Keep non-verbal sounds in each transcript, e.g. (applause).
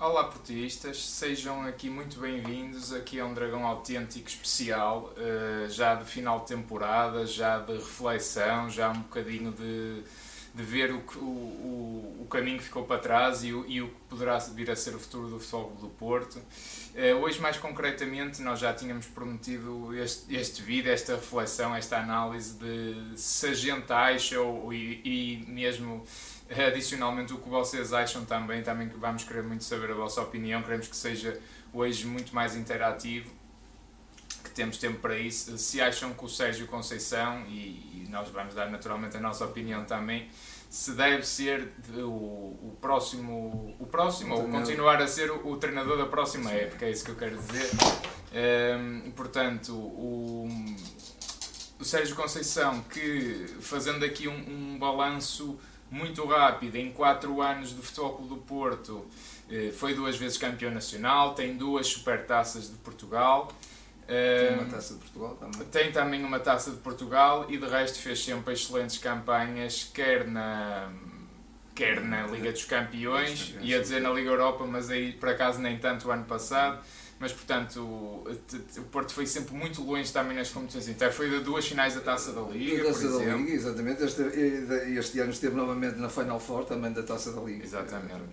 Olá portistas, sejam aqui muito bem-vindos. Aqui é um dragão autêntico especial, uh, já de final de temporada, já de reflexão, já um bocadinho de, de ver o, o, o caminho que ficou para trás e o, e o que poderá vir a ser o futuro do Futebol do Porto. Uh, hoje, mais concretamente, nós já tínhamos prometido este, este vídeo, esta reflexão, esta análise de se a gente acha ou, e, e mesmo Adicionalmente, o que vocês acham também, também que vamos querer muito saber a vossa opinião, queremos que seja hoje muito mais interativo, que temos tempo para isso. Se acham que o Sérgio Conceição, e, e nós vamos dar naturalmente a nossa opinião também, se deve ser o, o próximo, o próximo ou continuar a ser o, o, treinador da próxima época, é isso que eu quero dizer. Um, ehm, portanto, o, o Sérgio Conceição, que fazendo aqui um, um balanço muito rápido, em 4 anos do Futebol Clube do Porto, eh, foi duas vezes campeão nacional, tem duas supertaças de Portugal. Tem uma taça de Portugal também. Tem também uma taça de Portugal e de resto fez sempre excelentes campanhas, quer na, quer na Liga dos Campeões, ia dizer na Liga Europa, mas aí por acaso nem tanto o ano passado mas portanto o Porto foi sempre muito longe também nas competições internas. Foi de duas finais da Taça da Liga, da Taça da Liga, exatamente. Este, este, ano esteve novamente na Final Four também da Taça da Liga. Exatamente.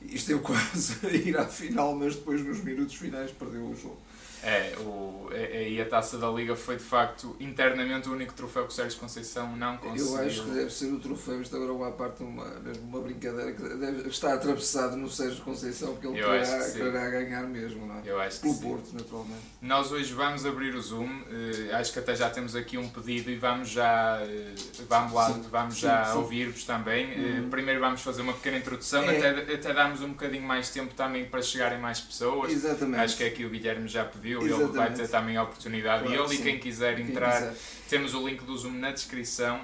E esteve quase a (laughs) ir à final, mas depois nos minutos finais perdeu o jogo. É, o, e a taça da Liga foi de facto internamente o único troféu que o Sérgio Conceição não conseguiu. Eu acho que deve ser o troféu, isto agora uma parte, uma, mesmo uma brincadeira que deve, está atravessado no Sérgio Conceição, que ele quererá, quererá ganhar mesmo, não é? Eu acho Pelo que Porto, sim. naturalmente. Nós hoje vamos abrir o Zoom, uh, acho que até já temos aqui um pedido e vamos já, uh, vamos lá, sim, vamos sim, já ouvir-vos também. Eh, uhum. Uh, primeiro vamos fazer uma pequena introdução, é. até, até darmos um bocadinho mais tempo também para chegarem mais pessoas. Exatamente. Acho que é aqui o Guilherme já pediu, Exatamente. ele vai ter também a oportunidade. Claro, e ele, e quem quiser quem entrar, quiser. temos o link do Zoom na descrição.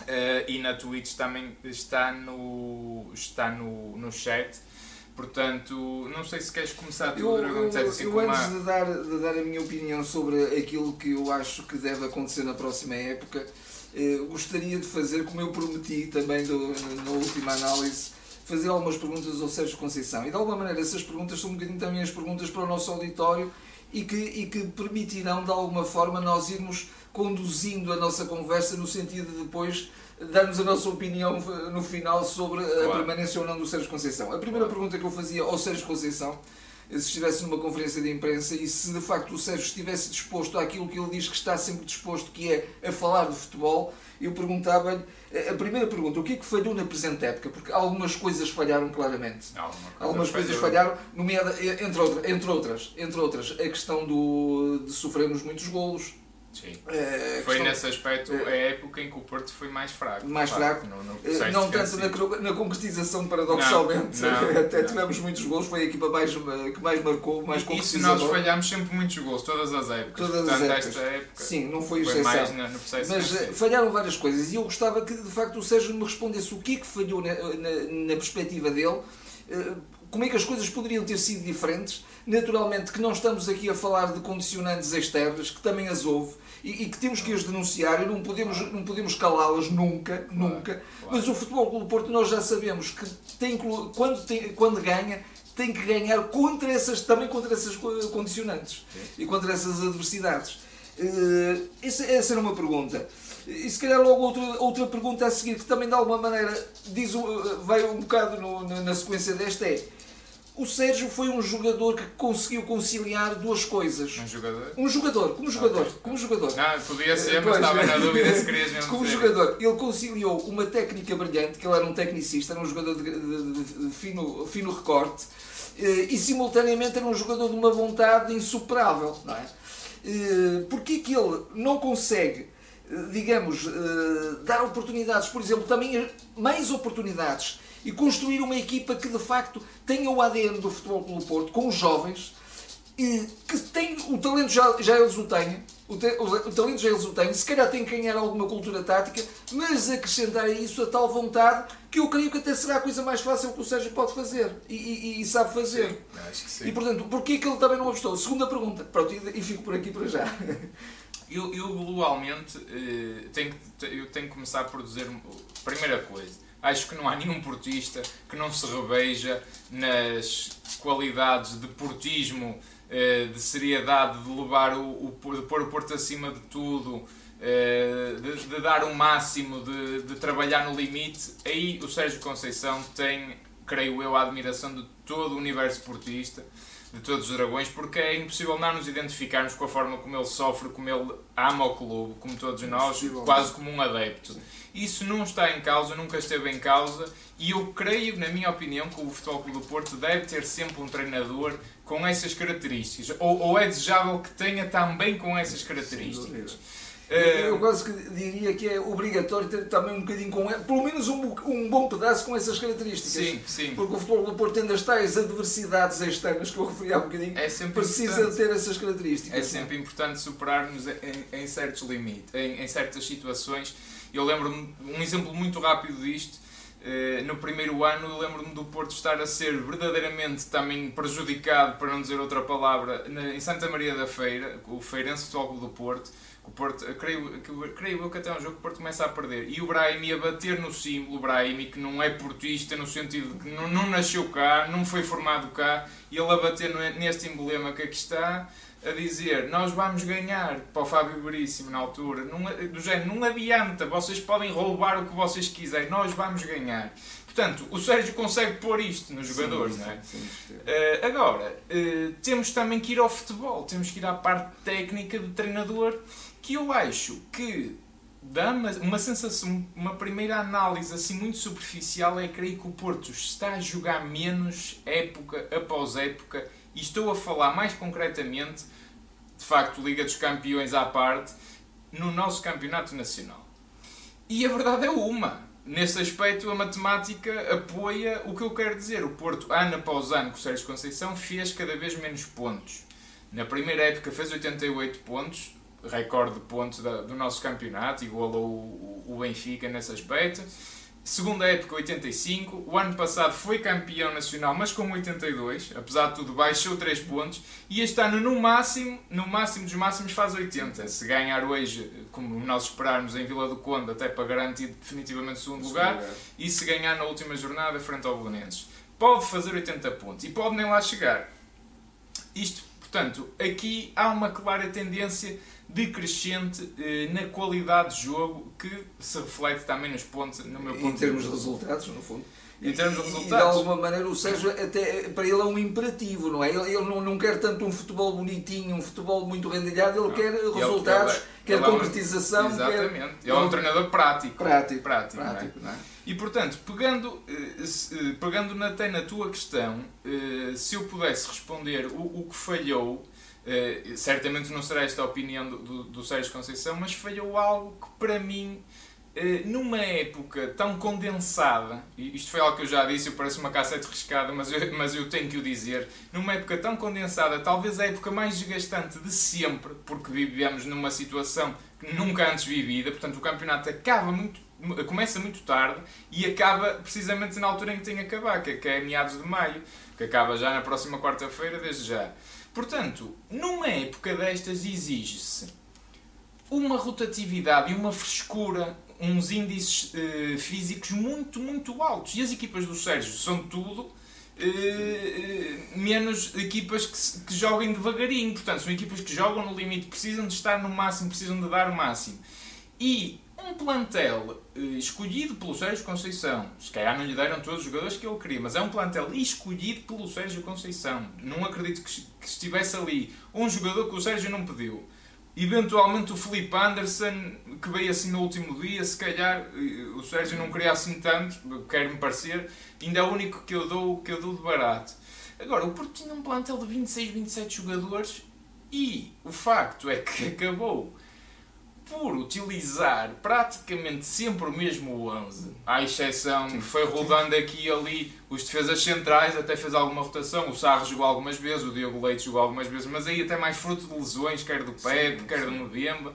Uh, e na Twitch também está no, está no, no chat. Portanto, não sei se queres começar tu, eu, eu, assim, eu antes de, dar, de dar a minha opinião sobre aquilo que eu acho que deve acontecer na próxima época, eh, gostaria de fazer, como eu prometi também do, na última análise, fazer algumas perguntas ao Sérgio Conceição. E de alguma maneira essas perguntas são um bocadinho também as perguntas para o nosso auditório e que, e que permitirão de alguma forma nós irmos conduzindo a nossa conversa no sentido de depois darmos a nossa opinião no final sobre a permanência ou não do Sérgio Conceição. A primeira claro. pergunta que eu fazia ao Sérgio Conceição, se estivesse numa conferência de imprensa e se de facto o Sérgio estivesse disposto àquilo que ele diz que está sempre disposto, que é a falar de futebol, eu perguntava-lhe, a primeira pergunta, o que é que falhou na presente época? Porque algumas coisas falharam claramente. Coisa algumas coisas falharam, nomeada, entre, outra, entre outras, entre outras, a questão do, de sofrermos muitos golos, Sim. É, foi questão, nesse aspecto é, a época em que o Porto foi mais fraco. Mais fraco. No, no eh, não tanto na, na, concretização, paradoxalmente. Não, não, (laughs) Até não. tivemos muitos gols, foi a equipa mais, que mais marcou, mais Isso nós falhámos sempre muitos gols, todas as épocas. Todas Portanto, as épocas. Época, Sim, não foi, foi mais na, Mas eh, falharam várias coisas e eu gostava que de facto o Sérgio me respondesse o que é que falhou na, na, na perspectiva dele como é que as coisas poderiam ter sido diferentes. Naturalmente que não estamos aqui a falar de condicionantes externas, que também as houve, e, e que temos que as denunciar e não podemos, não podemos calá-las nunca, nunca. Mas o Futebol Clube Porto nós já sabemos que tem, quando, tem, quando ganha tem que ganhar contra essas, também contra essas condicionantes Sim. e contra essas adversidades. Uh, essa, essa era uma pergunta. E se calhar logo outra, outra pergunta a seguir, que também de alguma maneira diz, vai um bocado no, na sequência desta, é o Sérgio foi um jogador que conseguiu conciliar duas coisas. Um jogador? Um jogador, como jogador. Okay. Como jogador. Não, podia ser, mas estava na dúvida se querias mesmo Como jogador, ele conciliou uma técnica brilhante, que ele era um tecnicista, era um jogador de, de, de, fino, fino recorte, eh, e simultaneamente era um jogador de uma vontade insuperável. Não é? Eh, Porquê que ele não consegue eh, digamos, dar oportunidades, por exemplo, também mais oportunidades e construir uma equipa que de facto tenha o ADN do Futebol Clube Porto, com os jovens, e que tem o talento já, já eles o têm, o, te, o, o, talento já eles o têm, se calhar tem que ganhar alguma cultura tática, mas acrescentar a isso a tal vontade que eu creio que até será a coisa mais fácil que o Sérgio pode fazer e, e, e sabe fazer. Sim, acho que sim. E portanto, porquê que ele também não apostou? Segunda pergunta, pronto, e, e fico por aqui para já. Eu, eu globalmente eh, tenho, eu tenho que começar por dizer, primeira coisa, Acho que não há nenhum portista que não se reveja nas qualidades de portismo, eh, de seriedade, de levar o, de pôr o Porto acima de tudo, eh, de, de dar o máximo, de, de trabalhar no limite. Aí o Sérgio Conceição tem, creio eu, a admiração de todo o universo portista de todos os dragões, porque é impossível não nos identificarmos com a forma como ele sofre, como ele ama o clube, como todos nós, quase como um adepto. Isso não está em causa, nunca esteve em causa, e eu creio, na minha opinião, que o Futebol Clube do Porto deve ter sempre um treinador com essas características, ou, ou é desejável que tenha também com essas características. Eu quase que diria que é obrigatório ter também um bocadinho com pelo menos um, um bom pedaço com essas características. Sim, sim. Porque o futebol do Porto tendo as tais adversidades externas que eu referi há um bocadinho, é precisa importante. ter essas características. É sempre importante superar-nos em, em, certos limites, em, em certas situações. Eu lembro-me, um exemplo muito rápido disto, eh, no primeiro ano lembro-me do Porto estar a ser verdadeiramente também prejudicado, para não dizer outra palavra, em Santa Maria da Feira, o Feirense Futebol Clube do Porto, o Porto, creio, creio eu que até um jogo o Porto começa a perder. E o Brahim ia bater no símbolo, o Brahim, que não é portista no sentido de que não, não nasceu cá, não foi formado cá, e ele a bater neste emblema que aqui está, a dizer nós vamos ganhar para o Fábio Veríssimo na altura, não, do género, não adianta, vocês podem roubar o que vocês quiserem, nós vamos ganhar. Portanto, o Sérgio consegue pôr isto nos jogadores, sim, não é? Sim, sim, uh, agora, uh, temos também que ir ao futebol, temos que ir à parte técnica do treinador que eu acho que dá uma, uma sensação, uma primeira análise assim muito superficial é creio que o Porto está a jogar menos época após época e estou a falar mais concretamente, de facto, Liga dos Campeões à parte, no nosso campeonato nacional. E a verdade é uma. Nesse aspecto, a matemática apoia o que eu quero dizer. O Porto, ano após ano, com o Sérgio Conceição, fez cada vez menos pontos. Na primeira época fez 88 pontos, recorde de pontos do nosso campeonato, igualou o, o Benfica nesse aspecto. Segunda época, 85. O ano passado foi campeão nacional, mas com 82. Apesar de tudo, baixou 3 pontos. E este ano, no máximo, no máximo dos máximos, faz 80. Se ganhar hoje, como nós esperarmos, em Vila do Conde, até para garantir definitivamente o segundo lugar. E se ganhar na última jornada, frente ao Belenenses. Pode fazer 80 pontos. E pode nem lá chegar. Isto, portanto, aqui há uma clara tendência decrescente eh, na qualidade de jogo que se reflete também nos pontos, no meu ponto Em termos de, resultados, no fundo. Em termos de resultados. E, de alguma maneira o Sérgio, até, para ele é um imperativo, não é? Ele, ele não, não quer tanto um futebol bonitinho, um futebol muito rendilhado, ele não. quer resultados, ele, ele, quer concretização. É um, exatamente. Quer, ele é um treinador prático. Prático. Prático, prático não é? Não é? E portanto, pegando, eh, eh, pegando até na tua questão, se eu pudesse responder o, o que falhou Uh, certamente não será esta a opinião do, do, do Sérgio Conceição, mas falhou algo que para mim, uh, numa época tão condensada, e isto foi algo que eu já disse, eu parece uma cassete riscada, mas eu, mas eu tenho que o dizer, numa época tão condensada, talvez a época mais desgastante de sempre, porque vivemos numa situação nunca antes vivida, portanto o campeonato acaba muito começa muito tarde e acaba precisamente na altura em que tem que acabar, que é meados de maio, que acaba já na próxima quarta-feira, desde já. Portanto, numa época destas exige-se uma rotatividade e uma frescura, uns índices uh, físicos muito, muito altos. E as equipas do Sérgio são tudo uh, menos equipas que, que joguem devagarinho. Portanto, são equipas que jogam no limite, precisam de estar no máximo, precisam de dar o máximo. E um plantel uh, escolhido pelo Sérgio Conceição, se calhar não lhe deram todos os jogadores que ele queria, mas é um plantel escolhido pelo Sérgio Conceição. Não acredito que, estivesse ali um jogador que o Sérgio não pediu. Eventualmente o Felipe Anderson, que veio assim no último dia, se calhar uh, o Sérgio não queria assim tanto, quer-me parecer, ainda é o único que eu dou, que eu dou de barato. Agora, o Porto tinha um plantel de 26, 27 jogadores e o facto é que (laughs) acabou por utilizar praticamente sempre o mesmo 11, à exceção que foi rodando aqui e ali os defesas centrais, até fez alguma rotação, o Sarro jogou algumas vezes, o Diogo Leite jogou algumas vezes, mas aí até mais fruto de lesões, quer do Pepe, quer do Mbemba.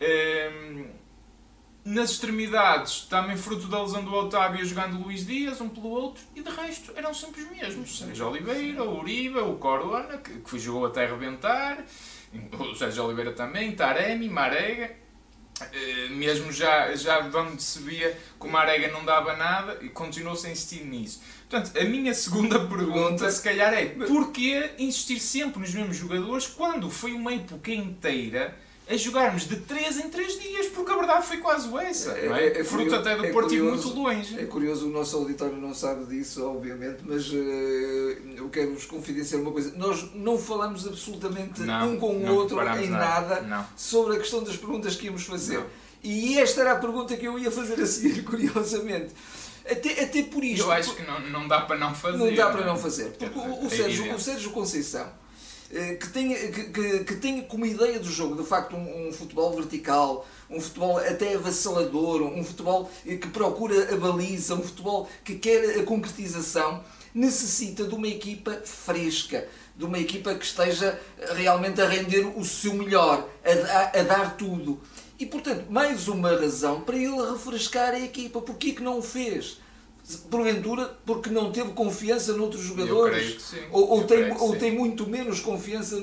Um, nas extremidades, também fruto da lesão do Otávio jogando Luís Dias, um pelo outro, e de resto eram sempre os mesmos. Sérgio Oliveira, o Uribe, o Corona, que, que jogou até arrebentar, o Sérgio Oliveira também, Taremi, Marega mesmo já, já onde se via que o Marega não dava nada e continuou-se a insistir nisso. Portanto, a minha segunda (laughs) pergunta, se calhar, é porquê insistir sempre nos mesmos jogadores quando foi uma época inteira a jogarmos de 3 em 3 dias, porque a verdade foi quase essa. É, é? É, é Fruto até do é Porto muito longe. É curioso, o nosso auditório não sabe disso, obviamente, mas uh, eu quero vos confidenciar uma coisa. Nós não falamos absolutamente não, um com o outro em nada, nada sobre a questão das perguntas que íamos fazer. Não. E esta era a pergunta que eu ia fazer a seguir, (laughs) curiosamente. Até, até por isto. Eu acho que não, não dá para não fazer. Não dá para não fazer. Porque o, o, é Sérgio, o Sérgio Conceição que tem, que, que, que como ideia do jogo, de facto, um, um, futebol vertical, um futebol até avassalador, um futebol que procura a baliza, um futebol que quer a concretização, necessita de uma equipa fresca, de uma equipa que esteja realmente a render o seu melhor, a, a, a dar tudo. E, portanto, mais uma razão para ele refrescar a equipa. Porquê que não o fez? Porventura porque não teve confiança noutros jogadores ou, ou tem, ou tem muito menos confiança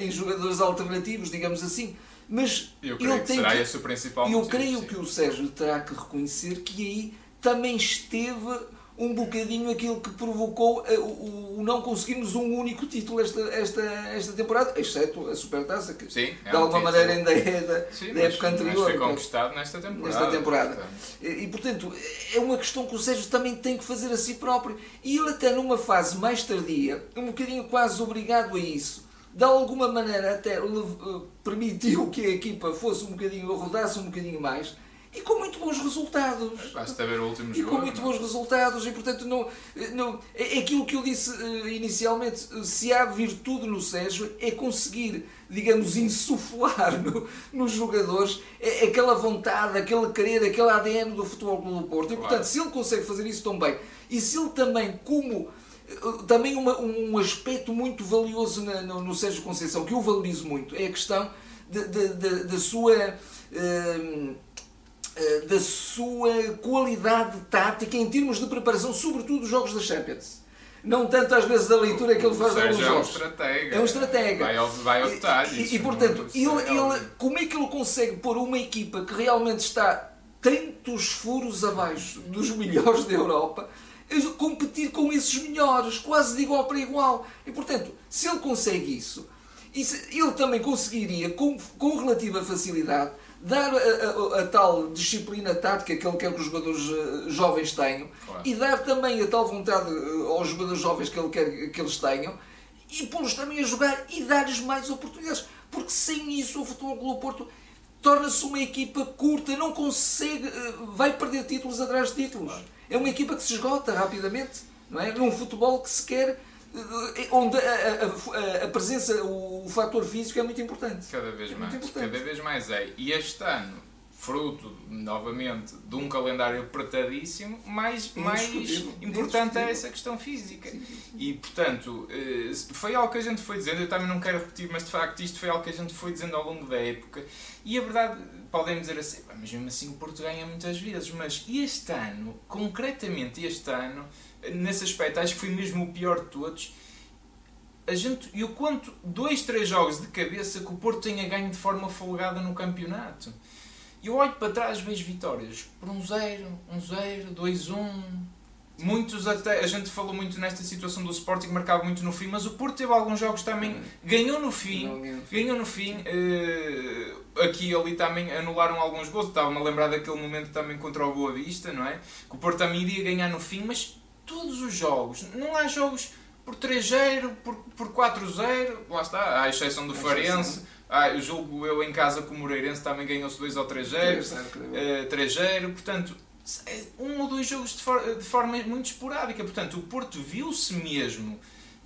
em jogadores alternativos, digamos assim. Mas eu creio que será que, esse o principal Eu creio sim. que o Sérgio terá que reconhecer que aí também esteve um bocadinho aquilo que provocou eh, o, o, não conseguirmos um único título esta, esta, esta temporada, exceto a Supertaça, que Sim, é de alguma um maneira ainda é da, Sim, da época mas, anterior. Mas foi conquistado nesta temporada. Nesta temporada. E, e, portanto, é uma questão que o Sérgio também tem que fazer a si próprio. E ele até numa fase mais tardia, um bocadinho quase obrigado a isso, de alguma maneira até eh, permitiu que a equipa fosse um bocadinho, rodasse um bocadinho mais, e com muito bons resultados. Basta ver o último jogo. E com muito não? É? bons resultados, e portanto, não, não, é, é aquilo que eu disse uh, inicialmente: se há virtude no Sérgio, é conseguir, digamos, insuflar no, nos jogadores aquela vontade, aquele querer, aquele ADN do Futebol Clube do Porto. E portanto, claro. se ele consegue fazer isso tão bem, e se ele também, como eh, também uma, um aspecto muito valioso na, no, no Sérgio Conceição, que eu valorizo muito, é a questão da sua. Uh, eh, da sua qualidade tática em termos de preparação, sobretudo dos jogos da Champions. Não tanto às vezes da leitura que ele faz dos jogos. É um estratega. É um estratega. Vai ao, vai ao detalhe. E, e, portanto, ele, ele, como é que ele consegue pôr uma equipa que realmente está tantos furos abaixo dos melhores da Europa competir com esses melhores, quase de igual para igual. E portanto, se ele consegue isso, ele também conseguiria, com, com relativa facilidade, dar a, a, a, tal disciplina tática que ele quer que os jogadores eh, jovens tenham claro. e dar também a tal vontade eh, aos jogadores jovens que ele quer que eles tenham e pô-los também a jogar e dar-lhes mais oportunidades. Porque sem isso o Futebol Clube Porto torna-se uma equipa curta, não consegue, eh, vai perder títulos atrás de títulos. Claro. É uma equipa que se esgota rapidamente, não é? Num futebol que se quer onde a, a, a, presença, o, o fator físico é muito importante. Cada vez é mais. Cada vez mais é. E este ano, fruto, novamente, de um calendário apertadíssimo, mais, mais importante é essa questão física. Sim, sim, sim. E, portanto, eh, foi algo que a gente foi dizendo, eu também não quero repetir, mas de facto isto foi algo que a gente foi dizendo ao longo da época. E a verdade, podem dizer assim, mas mesmo assim o Porto ganha muitas vezes, mas este ano, concretamente este ano, nesse aspecto, acho que foi mesmo o pior de todos. A gente, e o quanto, dois, três jogos de cabeça que o Porto tenha ganho de forma folgada no campeonato. Eu olho para trás vejo vitórias por um 0, um 0, 2, 1. Muitos até, a gente falou muito nesta situação do Sporting, marcava muito no fim, mas o Porto teve alguns jogos também, ganhou no fim, ganhou no fim, uh, aqui e ali também anularam alguns gols, estava-me a lembrar daquele momento também contra o Boa Vista, não é? Que o Porto também iria ganhar no fim, mas todos os jogos. Não há jogos por 3-0, por, por 4-0, lá está, à exceção do Farense. Ah, eu julgo eu em casa com o Moreirense também ganhou-se 2 ou 3-0, 3-0, uh, portanto, é um ou dois jogos de, for, de forma muito esporádica. Portanto, o Porto viu-se mesmo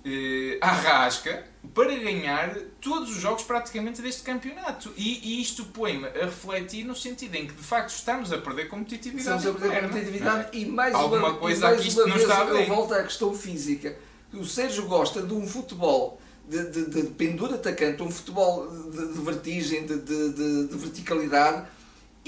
uh, à rasca para ganhar todos os jogos praticamente deste campeonato. E, e isto põe-me a refletir no sentido em que de facto estamos a perder competitividade. Estamos a perder competitividade é? e mais Alguma uma, coisa aqui isto não está bem. Eu volto à questão física. O Sérgio gosta de um futebol de, de, de pendura atacante, um futebol de, de vertigem, de, de verticalidade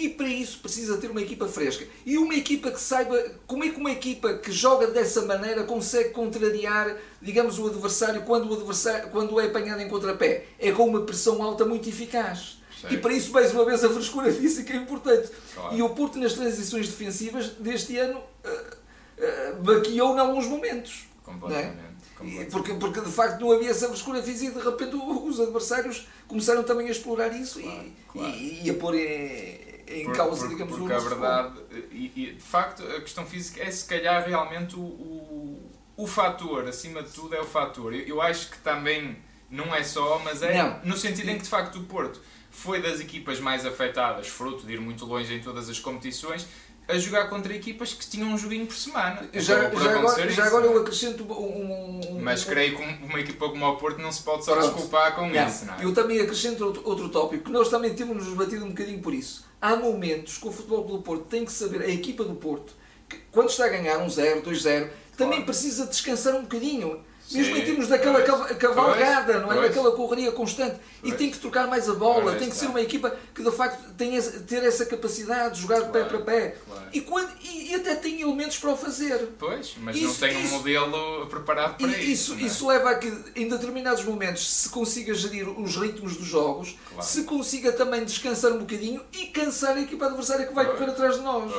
e para isso precisa ter uma equipa fresca. E uma equipa que saiba como é que uma equipa que joga dessa maneira consegue contrariar, digamos, o adversário quando o adversário quando é apanhado em contrapé. É com uma pressão alta muito eficaz. E para isso, mais uma vez, a frescura (laughs) física é importante. Claro. E o Porto, nas transições defensivas deste ano, uh, uh, baqueou em alguns momentos. Completamente. É? Porque, porque de facto não havia essa frescura física e de repente os adversários começaram também a explorar isso claro, e, claro. E, e, a pôr em, em por, causa, por, digamos, porque o a verdade, e, e, de facto, a questão física é se calhar realmente o, o, o fator, acima de tudo, é o fator. Eu, eu acho que também não é só, mas é não. no sentido em que de facto o Porto foi das equipas mais afetadas, fruto de ir muito longe em todas as competições, a jogar contra equipas que tinham um joguinho por semana. Já, já, agora, já agora eu acrescento um, um, Mas creio que uma equipa como o Porto não se pode só desculpar com não. isso. Não é? Eu também acrescento outro, outro tópico, que nós também temos nos batido um bocadinho por isso. Há momentos que o futebol do Porto tem que saber, a equipa do Porto, que quando está a ganhar um 0, 2-0, também claro. precisa descansar um bocadinho mesmo em termos daquela pois, cavalgada, pois, não é? Pois. Daquela correria constante. E tem que trocar mais a bola, tem que ser uma equipa que de facto tenha ter essa capacidade de jogar de pé para pé. E, quando, e, até tem elementos para o fazer. Pois, mas isso, não tem isso, um modelo preparado para isso. Isso, é? isso leva a que em determinados momentos se consiga gerir os ritmos dos jogos, claro. se consiga também descansar um bocadinho e cansar a equipa adversária que vai correr atrás de nós.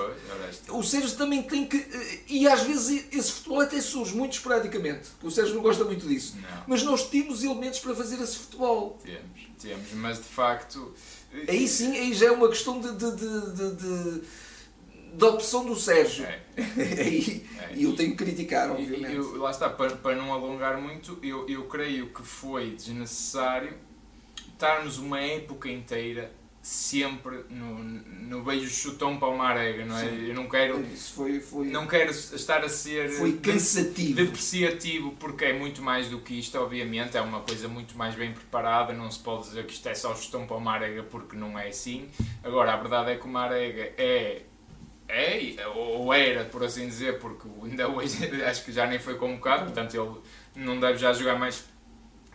O Sérgio também tem que. Eh, e às vezes esse futebol até surge muito esporadicamente. O Sérgio não gosta muito disso. Não. Mas nós temos elementos para fazer esse futebol. Temos, temos, mas de facto. Aí sim, aí já é uma questão de, de, de, de da opção do Sérgio. É. (laughs) e, é. e eu tenho que criticar, obviamente. Eu, lá está, para, para não alongar muito, eu, eu creio que foi desnecessário estarmos uma época inteira sempre no, no beijo chutão para uma arega, não é? Sim. Eu não quero, Isso foi, foi, não quero estar a ser foi cansativo. depreciativo, porque é muito mais do que isto, obviamente, é uma coisa muito mais bem preparada, não se pode dizer que isto é só chutão para uma arega, porque não é assim. Agora, a verdade é que uma arega é é, ou era, por assim dizer, porque ainda hoje (laughs) acho que já nem foi convocado, portanto ele não deve já jogar mais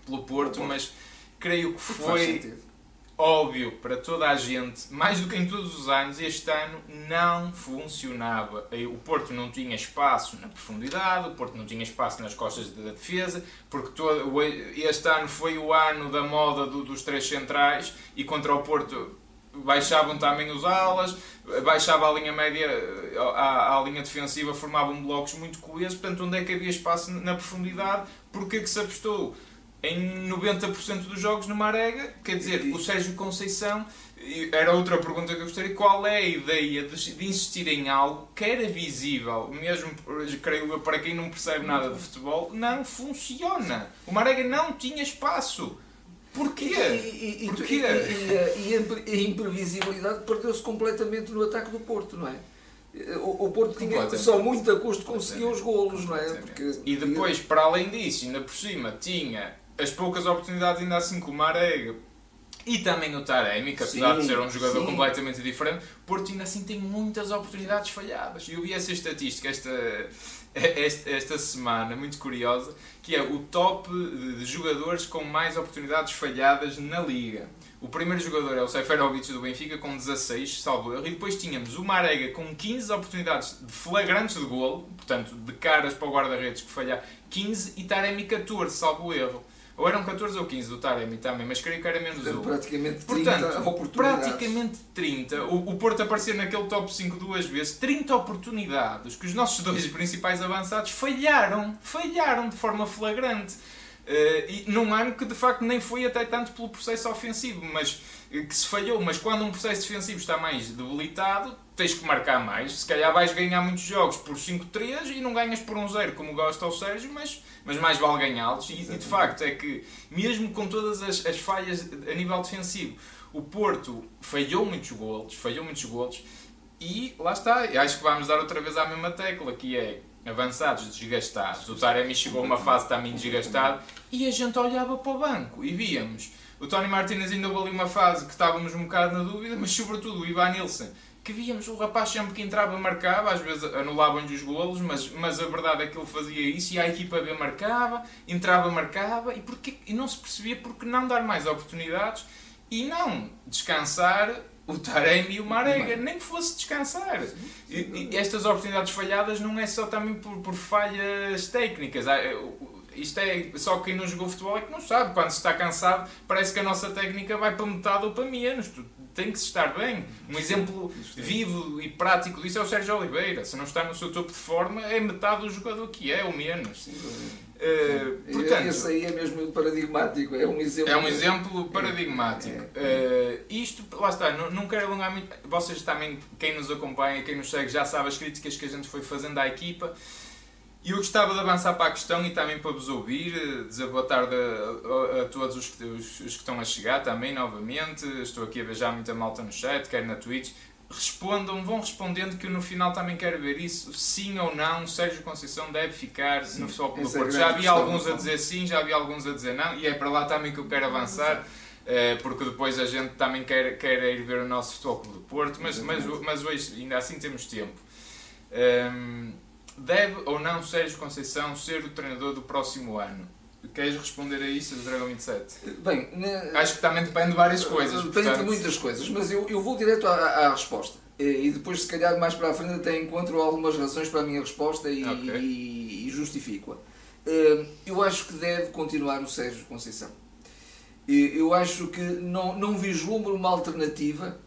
pelo Porto, mas creio que foi óbvio para toda a gente, mais do que em todos os anos, este ano não funcionava. O Porto não tinha espaço na profundidade, o Porto não tinha espaço nas costas da defesa, porque todo, este ano foi o ano da moda do, dos três centrais e contra o Porto baixavam também os alas, baixava a linha média à, à linha defensiva, formavam blocos muito coesos, portanto onde é que havia espaço na profundidade, porque é que se apostou? Em 90% dos jogos no Marega. Quer dizer, o Sérgio Conceição, era outra pergunta que eu gostaria, qual é a ideia de, de insistir em algo que era visível, mesmo, creio eu, para quem não percebe nada de futebol, não funciona. O Marega não tinha espaço. Porquê? E, e, Porquê? E, e, a imprevisibilidade perdeu-se completamente no ataque do Porto, não é? O, Porto tinha só muito a custo conseguiu os golos, não é? Porque, e depois, para além disso, ainda por cima, tinha as poucas oportunidades ainda assim com o Marega e também o Taremi, que apesar sim, de ser um jogador sim. completamente diferente, Porto ainda assim tem muitas oportunidades falhadas. E eu vi essa estatística esta, (laughs) esta, esta semana, muito curiosa, que é o top de jogadores com mais oportunidades falhadas na Liga. O primeiro jogador é o Seferovic do Benfica com 16, salvo erro, e depois tínhamos o Marega com 15 oportunidades de flagrantes de golo, portanto de caras para o guarda-redes que falhar 15 e Taremi 14, salvo erro. Ou eram 14 ou 15 do Taremi também, mas creio que era menos um. Praticamente 30 Portanto, oportunidades. Praticamente 30. O, o Porto aparecer naquele top 5 duas vezes. 30 oportunidades que os nossos (laughs) dois principais avançados falharam. Falharam de forma flagrante. Uh, e num ano que de facto nem foi até tanto pelo processo ofensivo, mas eh, que se falhou. Mas quando um processo defensivo está mais debilitado, tens que marcar mais. Se calhar vais ganhar muitos jogos por 5-3 e não ganhas por 1-0, como gosta o Sérgio, mas, mas mais vale ganhá-los. E, e, de facto é que, mesmo com todas as, as falhas a nível defensivo, o Porto falhou muitos golos, falhou muitos golos. E lá está, acho que vamos dar outra vez à mesma tecla, que é avançados, desgastados. O Taremi chegou a uma fase também desgastado e a gente olhava para o banco e víamos. O Tony Martinez ainda houve ali uma fase que estávamos um bocado na dúvida, mas sobretudo o Ivan Nilsson, que víamos o rapaz sempre que entrava marcava, às vezes anulavam-lhe os golos, mas, mas a verdade é que ele fazia isso e a equipa B marcava, entrava, marcava e, porque, e não se percebia porque não dar mais oportunidades e não descansar o Taremi e o Marega, nem que fosse descansar. E, e, estas oportunidades falhadas não é só também por, por falhas técnicas. isto é só quem não jogou futebol é que não sabe. Quando se está cansado, parece que a nossa técnica vai para metade ou para menos. Tem que se estar bem. Um exemplo vivo e prático disso é o Sérgio Oliveira. Se não está no seu topo de forma, é metade do jogador que é, ou menos. Uh, portanto, Esse aí é mesmo paradigmático, é um exemplo. É um exemplo paradigmático. É, é. Uh, isto, lá está, não, não quero alongar muito. Vocês também, quem nos acompanha, quem nos segue, já sabe as críticas que a gente foi fazendo à equipa. E eu gostava de avançar para a questão e também para vos ouvir, dizer boa tarde a, a, a todos os que, os, os que, estão a chegar também, novamente. Estou aqui a já muita malta no chat, quer na Twitch. Respondam, vão respondendo que eu no final também quero ver isso, sim ou não, Sérgio Conceição deve ficar sim, no Futebol Clube do é Porto. Já vi alguns a dizer sim, já vi alguns a dizer não, e é para lá também que eu quero avançar. Eh, porque depois a gente também quer, quer ir ver o nosso Futebol Clube do Porto, mas, mas, mas hoje ainda assim temos tempo. Um, ehm, Deve ou não Sérgio Conceição ser o treinador do próximo ano? Queres responder a isso, Dragão 27? Bem, acho que também depende de várias coisas. Depende portanto... de muitas coisas, mas eu, eu vou direto à, à, resposta. E depois, se calhar, mais para a frente, até encontro algumas razões para a minha resposta e, okay. e, e justifico-a. Eh, eu acho que deve continuar o Sérgio Conceição. Eu acho que não, não vislumbro uma alternativa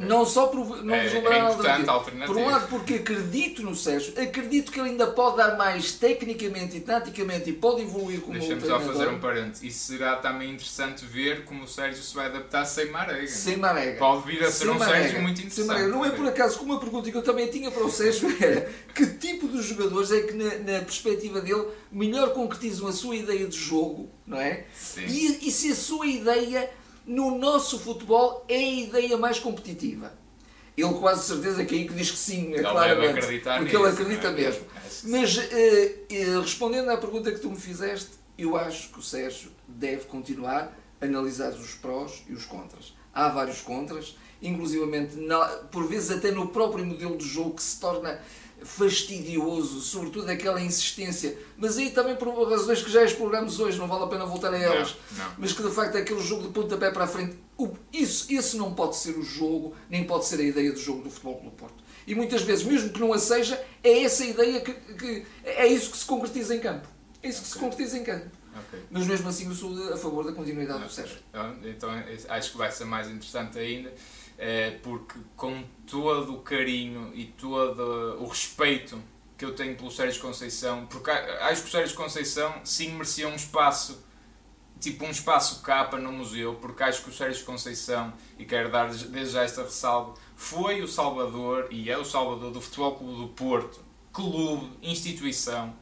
não só por não é, é alternativa. Por um lado, porque acredito no Sérgio, acredito que ele ainda pode dar mais tecnicamente e taticamente e pode evoluir como Deixa-me só fazer um parênteses. E será também interessante ver como o Sérgio se vai adaptar sem Marega. Sem Marega. Pode vir a ser sem um Marega. Sérgio muito interessante. Não é por acaso que uma pergunta que eu também tinha para o Sérgio (laughs) era que tipo de jogadores é que, na, na perspectiva dele, melhor concretizam a sua ideia de jogo, não é? Sim. E, e se a sua ideia no nosso futebol é a ideia mais competitiva. Ele quase certeza que é aí que diz que sim, é claramente, porque nisso, ele acredita é? mesmo. Mas uh, uh, respondendo à pergunta que tu me fizeste, eu acho que o Sérgio deve continuar a analisar os prós e os contras. Há vários contras, inclusivamente na, por vezes até no próprio modelo de jogo que se torna fastidioso, sobretudo aquela insistência, mas aí também por razões que já exploramos hoje, não vale a pena voltar a elas, não, não. mas que de facto é aquele jogo de pontapé para a frente, isso, esse não pode ser o jogo, nem pode ser a ideia do jogo do Futebol Clube Porto. E muitas vezes, mesmo que não a seja, é essa ideia que, que é isso que se concretiza em campo. É isso que okay. se concretiza em campo. Okay. Mas mesmo assim eu sou a favor da continuidade okay. do Sérgio. Então acho que vai ser mais interessante ainda porque com todo o carinho e todo o respeito que eu tenho pelo Sérgio Conceição, porque acho que o Sérgio Conceição sim merecia um espaço, tipo um espaço capa no museu, porque acho que o Sérgio Conceição, e quero dar desde já esta ressalva, foi o salvador e é o salvador do Futebol Clube do Porto, clube, instituição,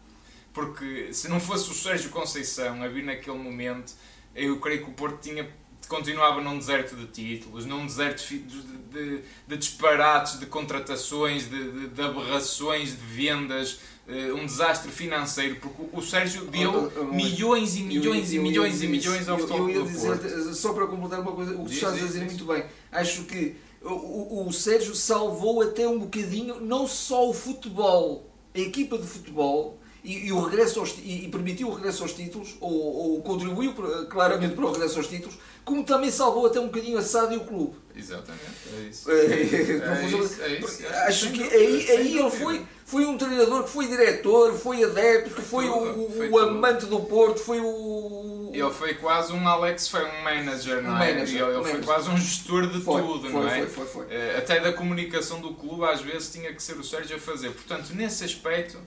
porque se não fosse o Sérgio Conceição a vir naquele momento, eu creio que o Porto tinha continuava num deserto de títulos, num deserto de, de, de disparates, de contratações, de, de, aberrações, de vendas, uh, um desastre financeiro, porque o Sérgio deu milhões e milhões e milhões e milhões ao futebol. Eu ia dizer, só para completar uma coisa, o que estás a dizer muito bem, acho que o, o Sérgio salvou até um bocadinho, não só o futebol, a equipa de futebol, e, e, o regresso aos, e, e, permitiu o regresso aos títulos, ou, ou contribuiu claramente para o regresso aos títulos, como também salvou até um bocadinho a SAD e o clube. Exatamente, é isso. É, é, isso, é isso. Acho que aí, aí ele foi, foi um treinador que foi diretor, foi adepto, foi, foi, o, foi o amante do Porto, foi o. Ele foi quase um Alex, foi um manager, não é? Manager, ele, ele foi quase um gestor de foi, tudo, não é? Foi, foi, foi. Eh, até da comunicação do clube, às vezes tinha que ser o Sérgio a fazer. Portanto, nesse aspecto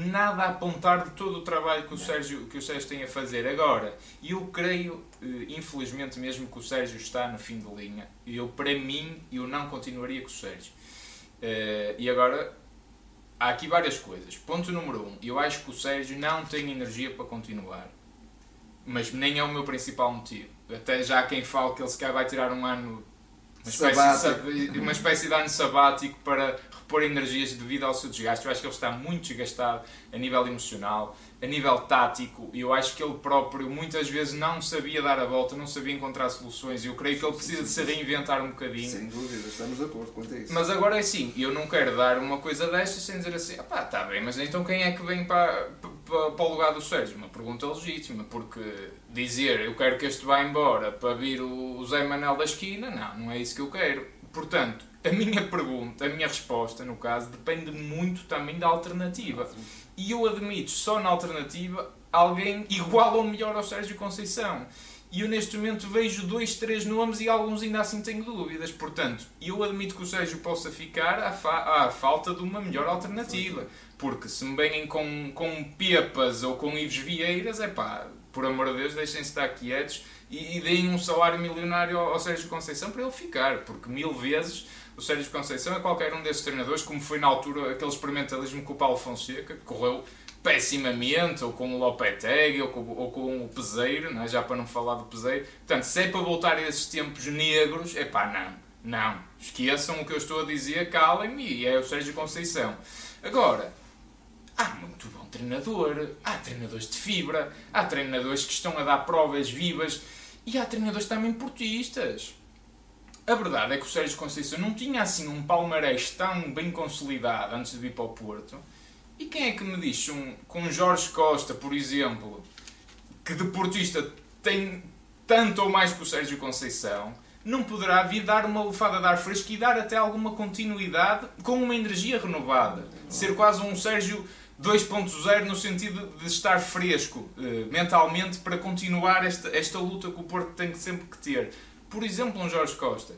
nada a apontar de todo o trabalho que o Sérgio, que o Sérgio tem a fazer. Agora, eu creio, eh, infelizmente mesmo, que o Sérgio está no fim de linha. Eu, para mim, eu não continuaria com o Sérgio. Eh, e agora, há aqui várias coisas. Ponto número um, eu acho que o Sérgio não tem energia para continuar. Mas nem é o meu principal motivo. Até já há quem fala que ele se calhar vai tirar um ano uma espécie, de, uma espécie de ano sabático para repor energias devido ao seu desgaste. Eu acho que ele está muito desgastado a nível emocional, a nível tático, e eu acho que ele próprio muitas vezes não sabia dar a volta, não sabia encontrar soluções, e eu creio que ele precisa de se reinventar um bocadinho. Sem dúvida, estamos de acordo quanto a isso. Mas agora é assim, eu não quero dar uma coisa destas sem dizer assim, pá, está bem, mas então quem é que vem para, para, para o lugar do Sérgio? Uma pergunta legítima, porque dizer eu quero que este vá embora para vir o Zé Manel da esquina, não, não é isso que eu quero. Portanto, a minha pergunta, a minha resposta, no caso, depende muito também da alternativa. E eu admito, só na alternativa, alguém igual ou melhor ao Sérgio Conceição. E eu neste momento vejo dois, três nomes e alguns ainda assim tenho dúvidas. Portanto, eu admito que o Sérgio possa ficar à, fa à falta de uma melhor alternativa. Porque se me vêm com, com Pepas ou com Ives Vieiras, é pá, por amor de Deus, deixem-se estar quietos e, e deem um salário milionário ao, ao Sérgio Conceição para ele ficar. Porque mil vezes o Sérgio Conceição é qualquer um desses treinadores, como foi na altura aquele experimentalismo com o Paulo Fonseca, que correu pessimamente, ou com o Lopetegui, ou com, ou com o Peseiro, não é? já para não falar do Peseiro. Portanto, se é para voltar a esses tempos negros, é pá, não, não. Esqueçam o que eu estou a dizer, calem-me, e é o Sérgio Conceição. Agora, há muito bom treinador, há treinadores de fibra, há treinadores que estão a dar provas vivas, e há treinadores também portistas. A verdade é que o Sérgio Conceição não tinha assim um palmarés tão bem consolidado antes de vir para o Porto. E quem é que me diz um, com Jorge Costa, por exemplo, que deportista tem tanto ou mais que o Sérgio Conceição, não poderá vir dar uma lufada de ar fresco e dar até alguma continuidade com uma energia renovada? Ser quase um Sérgio 2.0 no sentido de estar fresco eh, mentalmente para continuar esta, esta luta que o Porto tem sempre que ter por exemplo, um Jorge Costa.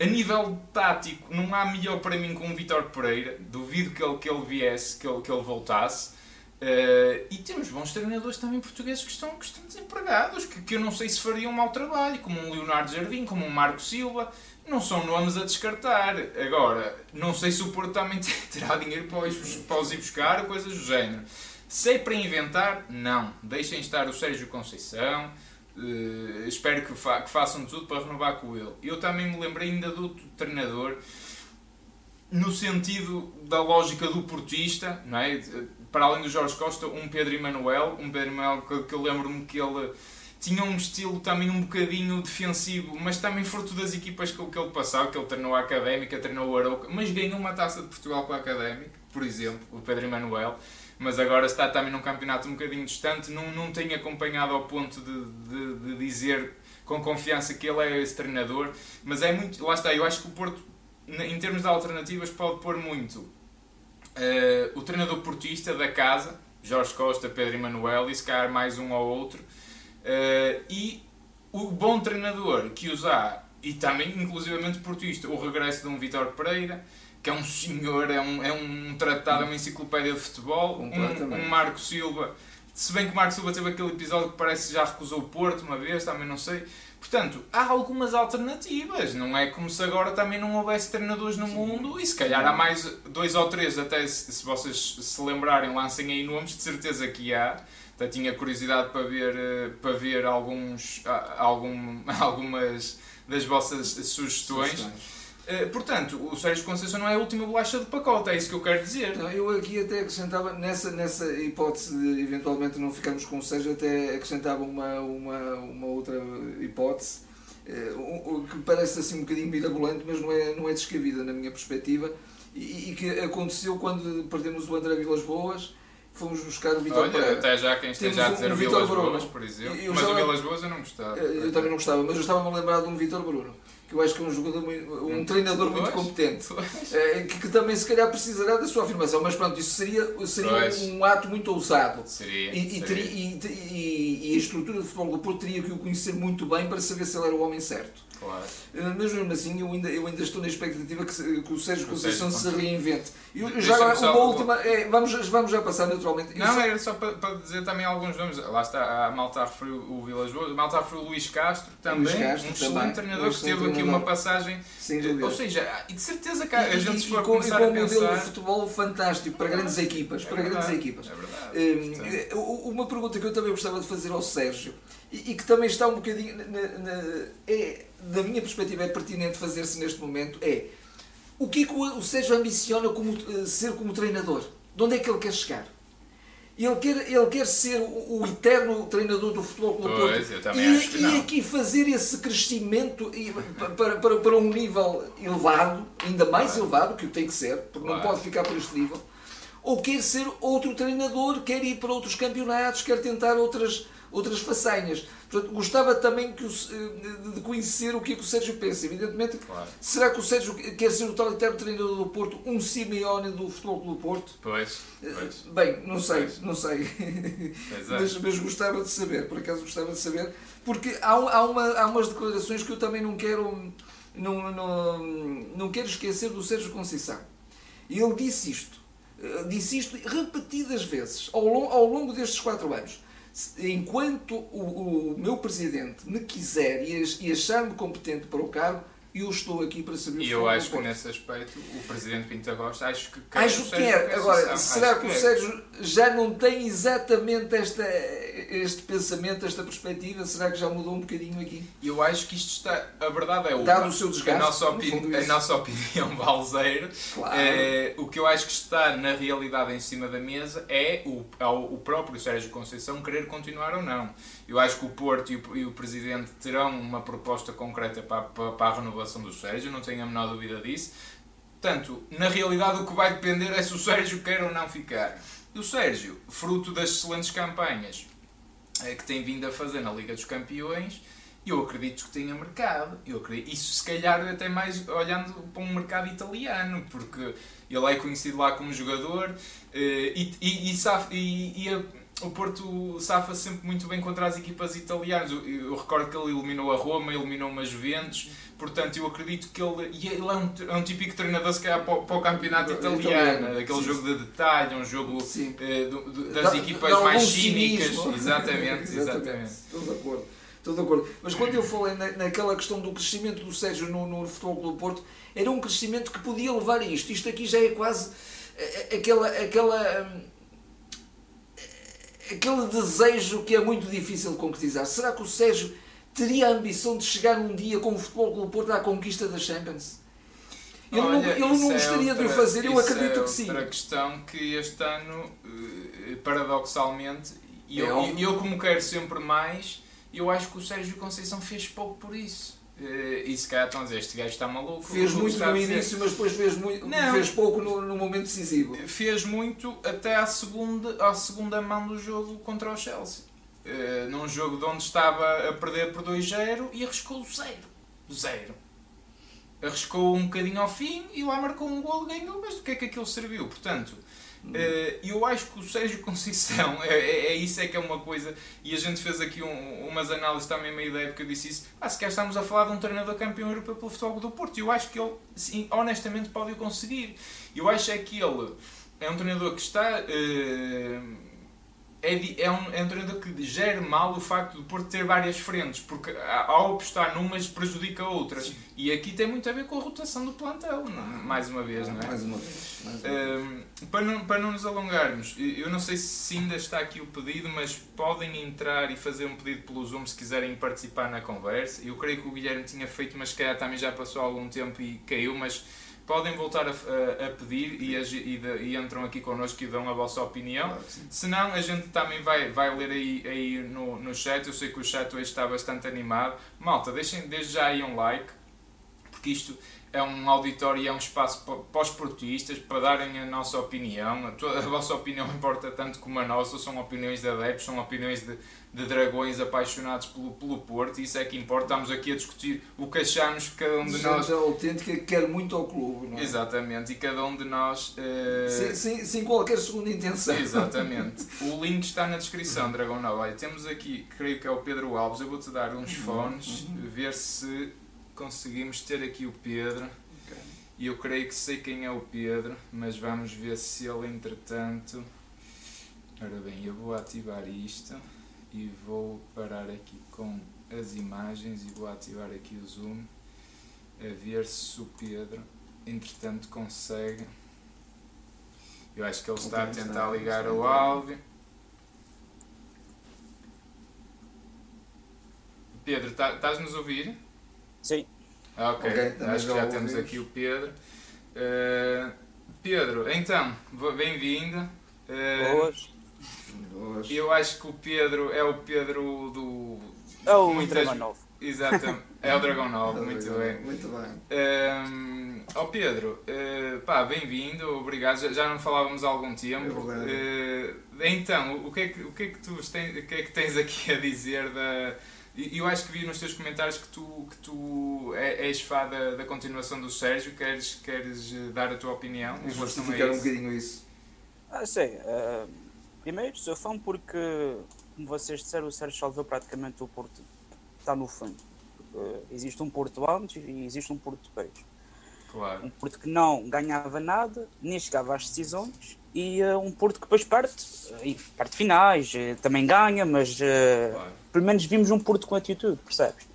A nível tático, não há melhor para mim que um Vitor Pereira. Duvido que ele, que ele viesse, que ele, que ele voltasse. Uh, e temos bons treinadores também portugueses que estão, que estão desempregados, que, que eu não sei se fariam um mau trabalho, como um Leonardo Jardim, como um Marco Silva. Não são nomes a descartar. Agora, não sei se o Porto também (laughs) terá dinheiro para os, ir buscar ou coisas do género. Sei para inventar? Não. Deixem estar o Sérgio Conceição Uh, espero que, fa que, façam tudo para renovar com ele. Eu também me lembrei ainda do treinador, no sentido da lógica do portista, não é? para além do Jorge Costa, um Pedro Emanuel, um Pedro Emanuel que, que eu lembro-me que ele tinha um estilo também um bocadinho defensivo, mas também fruto das equipas que, que ele passava, que ele treinou a Académica, treinou o Arouca, mas ganhou uma taça de Portugal com a Académica, por exemplo, o Pedro Emanuel mas agora está também num campeonato um bocadinho distante, não, não tenho acompanhado ao ponto de, de, de dizer com confiança que ele é esse treinador, mas é muito, lá está, eu acho que o Porto, em termos de alternativas, pode pôr muito uh, o treinador portista da casa, Jorge Costa, Pedro Emanuel, e se calhar mais um ou outro, uh, e o bom treinador que usar, e também inclusivamente portista, o regresso de um Vitor Pereira, que é um senhor, é um, é um tratado, é uma enciclopédia de futebol, um, um Marco Silva, se bem que o Marco Silva teve aquele episódio que parece que já recusou o Porto uma vez, também não sei. Portanto, há algumas alternativas, não é como se agora também não houvesse treinadores no Sim. mundo e se calhar há mais dois ou três, até se, se vocês se lembrarem, lancem aí nomes, de certeza que há. Até tinha curiosidade para ver, eh, para ver alguns, algum, (laughs) algumas das vossas sugestões. sugestões. Eh, portanto, o Sérgio Conceição não é a última bolacha do pacote, é isso que eu quero dizer. Não, eu aqui até acrescentava, nessa, nessa hipótese de eventualmente não ficarmos com o Sérgio, até acrescentava uma, uma, uma outra hipótese, uh, o, que parece assim um bocadinho mirabolante, mas não é, não é descabida na minha perspectiva, e, e que aconteceu quando perdemos o André Vilas Boas, fomos buscar o Vitor Pereira. Até já quem esteja a dizer o Vilas Boas, por exemplo. Eu mas já, o Vilas Boas eu não gostava. Eu, eu também não gostava, mas eu estava-me a lembrar de um Vitor Bruno que eu acho que é um jogador, um treinador muito competente, é, que, que, também se calhar precisará da sua afirmação, mas pronto, isso seria, seria um ato muito ousado. Seria, e, seria. Teria, e, e, e, a estrutura do futebol do Porto teria que o conhecer muito bem para saber se ele era o homem certo. Claro. Eh, mas mesmo assim, eu ainda, eu ainda estou na expectativa que, que o Sérgio Conceição se reinvente. Eu, já agora, uma última. É, vamos, vamos já passar naturalmente. Não, era só para, para, dizer também alguns nomes. Lá está, a Malta referiu o Vilas Boas, a Malta referiu o Luís Castro também. Luís Castro, um excelente treinador que teve aqui uma passagem. Ou seja, e de certeza que a gente se for com, começar e com um modelo de futebol fantástico para grandes equipas. Para é grandes equipas. É verdade. Um, uma pergunta que eu também gostava de fazer ao Sérgio e, e que também está um bocadinho. Na, na, é, da minha perspectiva, é pertinente fazer-se neste momento é o que, é que o Sérgio ambiciona como, eh, ser como treinador? De onde é que ele quer chegar? Ele quer, ele quer ser o, o eterno treinador do futebol Clube Porto. E, e aqui fazer esse crescimento para, para, para um nível elevado, ainda mais claro. elevado, que tem que ser, porque claro. não pode ficar por este nível. Ou quer ser outro treinador, quer ir para outros campeonatos, quer tentar outras, outras façanhas. Portanto, gostava também que o, de conhecer o que é que o Sérgio pensa. Evidentemente, claro. será que o Sérgio quer ser o tal eterno treinador do Porto, um Simeone do Futebol do Porto? Pois, eh, pois. Bem, não sei, pois. não sei. (laughs) É. mas, mas gostava de saber, por acaso gostava de saber, porque há, há, uma, há umas declarações que eu também não quero, não, não, não quero esquecer do Sérgio Conceição. E ele disse isto, eh, disse isto repetidas vezes ao longo, ao longo destes quatro anos enquanto o, o, meu presidente me quiser e achar-me competente para o cargo, eu estou aqui para saber E eu acho que nesse aspecto o Presidente Pinto Costa acho que quer. Acho que quer. Agora, será que, o Sérgio já não tem exatamente esta, este pensamento, esta perspectiva? Será que já mudou um bocadinho aqui? Eu acho que isto está. A verdade é o. Dado o seu desgaste. A nossa, opini a nossa opinião, Balzeiro, claro. é, o que eu acho que está na realidade em cima da mesa é o, é o próprio Sérgio Conceição querer continuar ou não. Eu acho que o Porto e o, e o Presidente terão uma proposta concreta para, para, para a renovação do Sérgio, não tenho a menor dúvida disso. Portanto, na realidade, o que vai depender é se o Sérgio quer ou não ficar. E o Sérgio, fruto das excelentes campanhas é, que tem vindo a fazer na Liga dos Campeões, eu acredito que tenha mercado. Eu acredito, isso se calhar até mais olhando para um mercado italiano, porque ele é conhecido lá como jogador eh, e, e, e, e, e o Porto safa sempre muito bem contra as equipas italianas. Eu, eu, recordo que ele eliminou a Roma, eliminou uma Juventus, portanto eu acredito que ele, e ele é um, é um típico treinador se calhar para, para o campeonato italiano, italiano aquele sim, jogo de detalhe, um jogo eh, do, do, das equipas mais cínicas. (laughs) Exatamente, exatamente. exatamente. Estou de acordo. Estou de acordo. Mas quando eu falei na, naquela questão do crescimento do Sérgio no, no Futebol do Porto, era um crescimento que podia levar a isto. Isto aqui já é quase eh, eh, aquela, aquela hum, aquele desejo que é muito difícil de concretizar. Será que o Sérgio teria a ambição de chegar um dia com o Futebol Clube Porto à conquista da Champions? Ele Olha, não, ele não é gostaria é outra, de o fazer, eu acredito é que sim. outra questão que este ano, eh, paradoxalmente, e eu, é eu como quero sempre mais, eu acho que o Sérgio Conceição fez pouco por isso. Uh, e se calhar estão a dizer, este gajo está maluco. Fez muito no início, mas depois fez, muito, não, fez pouco no, no, momento decisivo. Fez muito até à segunda, à segunda mão do jogo contra o Chelsea. Uh, num jogo de onde estava a perder por 2-0 e arriscou zero. Zero. Arriscou um bocadinho ao fim e lá marcou um gol ganhou, mas do que é que aquilo serviu? Portanto, Uh, eu acho que o Sérgio (laughs) Conceição, é, é, é, isso é que é uma coisa, e a gente fez aqui um, umas análises também meio da época, eu disse isso, ah, se quer estamos a falar de um treinador campeão europeu pelo futebol do Porto, eu acho que ele, sim, honestamente, pode o conseguir. Eu acho é que ele é um treinador que está... Uh, é, é, um, é um treinador que gera mal o facto de Porto ter várias frentes, porque ao apostar numas prejudica outras. Sim. E aqui tem muito a ver com a rotação do plantel, não? É? mais uma vez, não é? Mais uma vez. Mais uma vez. para, não, para não nos alongarmos, eu não sei se ainda está aqui o pedido, mas podem entrar e fazer um pedido pelo Zoom se quiserem participar na conversa. Eu creio que o Guilherme tinha feito, mas que também já passou algum tempo e caiu, mas podem voltar a, a, a pedir e, e, e, entram aqui connosco e dão a vossa opinião. Claro Senão, a gente também vai, vai ler aí, aí no, no chat. Eu sei que o chat hoje está bastante animado. Malta, deixem desde já aí um like, porque isto é um auditório e é um espaço para os portistas, para darem a nossa opinião. A, vossa opinião importa tanto como a nossa, são opiniões de adeptos, são opiniões de, de dragões apaixonados pelo, pelo Porto, isso é que importa. Estamos aqui a discutir o que achamos que cada um de nós. é autêntica que quer muito ao clube, não é? Exatamente, e cada um de nós. Uh... Sem, sem, sem, qualquer segunda intenção. Exatamente. (laughs) o link está na descrição, Dragão Nova. Olha, temos aqui, creio que é o Pedro Alves, eu vou-te dar uns uhum, fones, uhum. ver se conseguimos ter aqui o Pedro. E eu creio que sei quem é o Pedro, mas vamos ver se ele entretanto. Ora bem, eu vou ativar isto e vou parar aqui com as imagens e vou ativar aqui o zoom a ver se o Pedro entretanto consegue. Eu acho que ele está a tentar ligar o áudio. Pedro, tá, estás-nos a ouvir? Sim. Ah, ok, okay acho que já temos aqui o Pedro. Uh, Pedro, então, bem-vindo. Uh, Boas. Eu acho que o Pedro é o Pedro do. É o muitas, novo. Exatamente. É o Dragão (laughs) 9, é muito bem. Muito bem. Um, oh Pedro, uh, pá, bem-vindo, obrigado. Já, já, não falávamos há algum tempo. Uh, então, o que, é que, o, que é que tu tens, o que é que tens aqui a dizer da. Eu acho que vi nos teus comentários que tu, que tu é, és fã da, da continuação do Sérgio. Queres, queres eh, dar a tua opinião? Vou justificar um bocadinho isso. Ah, sei. Uh, primeiro, sou fã porque, como vocês disseram, o Sérgio salvou praticamente o Porto. Está no fundo. Uh, existe um Porto antes e existe um Porto depois. Claro. Um Porto que não ganhava nada, nem chegava às decisões e uh, um Porto que depois parte, e parte finais, também ganha, mas claro. pelo menos vimos um Porto com atitude, percebes?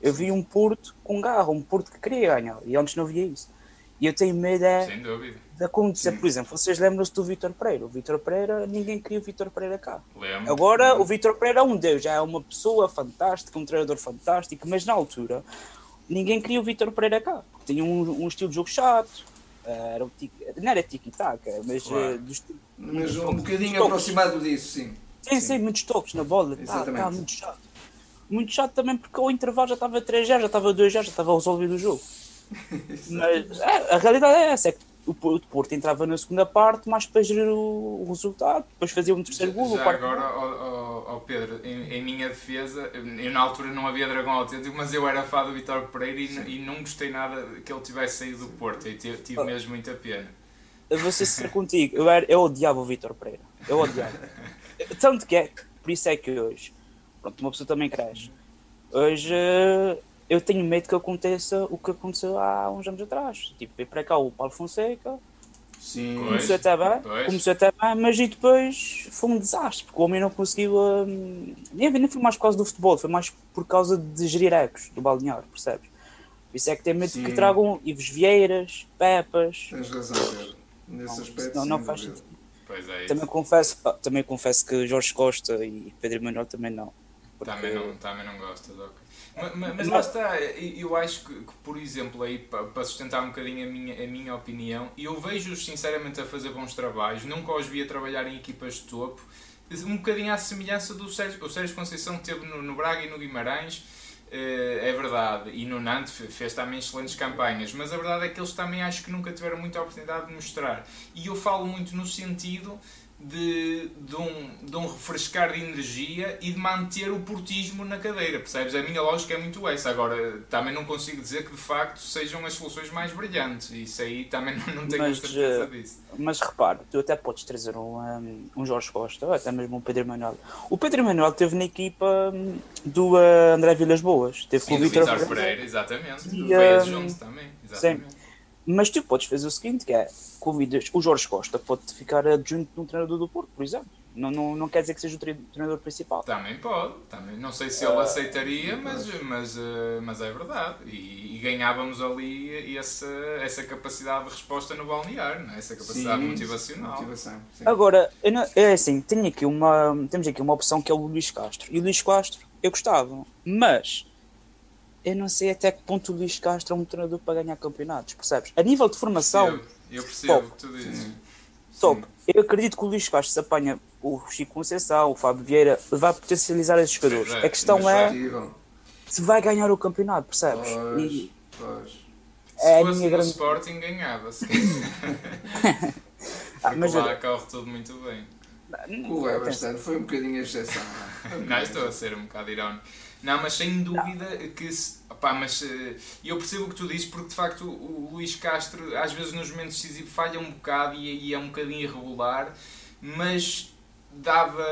Eu vi um Porto com garra, um Porto que queria ganhar, e antes não via isso. E eu tenho medo é de acontecer, por exemplo, vocês lembram-se do Vitor Pereira. O Vitor Pereira, ninguém queria o Vitor Pereira cá. Lembro. Agora, o Vitor Pereira é um deus, já é uma pessoa fantástica, um treinador fantástico, mas na altura, ninguém queria o Vitor Pereira cá. Tinha um, um estilo de jogo chato, era o tic, não era tiki-taka, mas, claro. uh, dos, mas um bocadinho aproximado disso, sim. Sim, sim, muitos toques na bola. Tá, tá, muito chato. Muito chato também porque ao intervalo já estava 3 já, já estava 2 já, já estava resolvido o jogo. (laughs) mas é, a realidade é essa, é que o Porto entrava na segunda parte mais para gerir o, resultado, depois fazia um terceiro gol. Já agora, ao, ao, Pedro, em, em, minha defesa, eu na altura não havia dragão autêntico, mas eu era fã do Vitor Pereira e, e, não gostei nada que ele tivesse saído do Porto e tive, tive mesmo muita pena. Eu vou ser contigo, eu, era, eu odiava o Vitor Pereira, eu odiava. (laughs) Tanto que é, por isso é que hoje, pronto, uma pessoa também cresce. Hoje eu tenho medo que aconteça o que aconteceu há uns anos atrás. Tipo, veio para cá o Paulo Fonseca, Sim. começou até bem, começou até bem, mas e depois foi um desastre, porque o homem não conseguiu. Hum, nem, nem foi mais por causa do futebol, foi mais por causa de gerir ecos do balneário, percebes? Por isso é que tem medo Sim. que tragam Ives Vieiras, Pepas. Tens razão, Pedro. Nesse aspecto. Não, não faz sentido. É também, confesso, ah, também confesso que Jorge Costa e Pedro Manuel também não. Porque... Também não, também não gostas, ok. Mas, mas lá está, eu acho que, que por exemplo, aí, para sustentar um bocadinho a minha, a minha opinião, eu vejo-os sinceramente a fazer bons trabalhos, nunca os vi a trabalhar em equipas de topo, um bocadinho à semelhança do Sérgio, o Sérgio Conceição que teve no, no Braga e no Guimarães, eh, é verdade, e no Nantes fez também excelentes campanhas, mas a verdade é que eles também acho que nunca tiveram muita oportunidade de mostrar. E eu falo muito no sentido de, de, um, de um refrescar de energia e de manter o portismo na cadeira, percebes? A minha lógica é muito essa. Agora, também não consigo dizer que de facto sejam as soluções mais brilhantes. Isso aí também não, não tenho mas, certeza eh, disso. Mas repare, tu até podes trazer um, um Jorge Costa, ou até mesmo um Pedro Manuel. O Pedro Manuel esteve na equipa hum, do uh, André Vilas Boas. Teve Sim, com o Vitor Pereira, Pereira, exatamente. E, Foi um, junto também. Exatamente. Sim. Mas tu podes fazer o seguinte, que é convidas o Jorge Costa pode ficar adjunto de um treinador do Porto, por exemplo. Não, não, não quer dizer que seja o treinador principal. Também pode. Também. Não sei se ele uh, aceitaria, mas, mas, uh, mas é verdade. E, e, ganhávamos ali essa, essa capacidade de resposta no balneário, é? essa capacidade sim, motivacional. Motivação. Agora, não, é assim, tenho aqui uma, temos aqui uma opção que é o Luís Castro. E o Luís Castro, eu gostava. Mas eu não sei até que ponto o Luís Castro é um treinador para ganhar campeonatos, percebes? A nível de formação. Eu, eu percebo top. o que tu dizes. Top. Eu acredito que o Luís Castro se apanha o Chico Conceição, o Fábio Vieira, vai potencializar esses jogadores. É, a questão é se vai ganhar o campeonato, percebes? Pois, e, pois. É se fosse no grande... Sporting ganhava-se. (laughs) ah, mas lá corre tudo muito bem. Corre bastante, foi um bocadinho a exceção. não, estou a ser um bocado irónico. Não, mas sem dúvida que se. Opá, mas uh, eu percebo o que tu dizes porque de facto o, o Luís Castro às vezes nos momentos decisivos falha um bocado e, e é um bocadinho irregular, mas dava,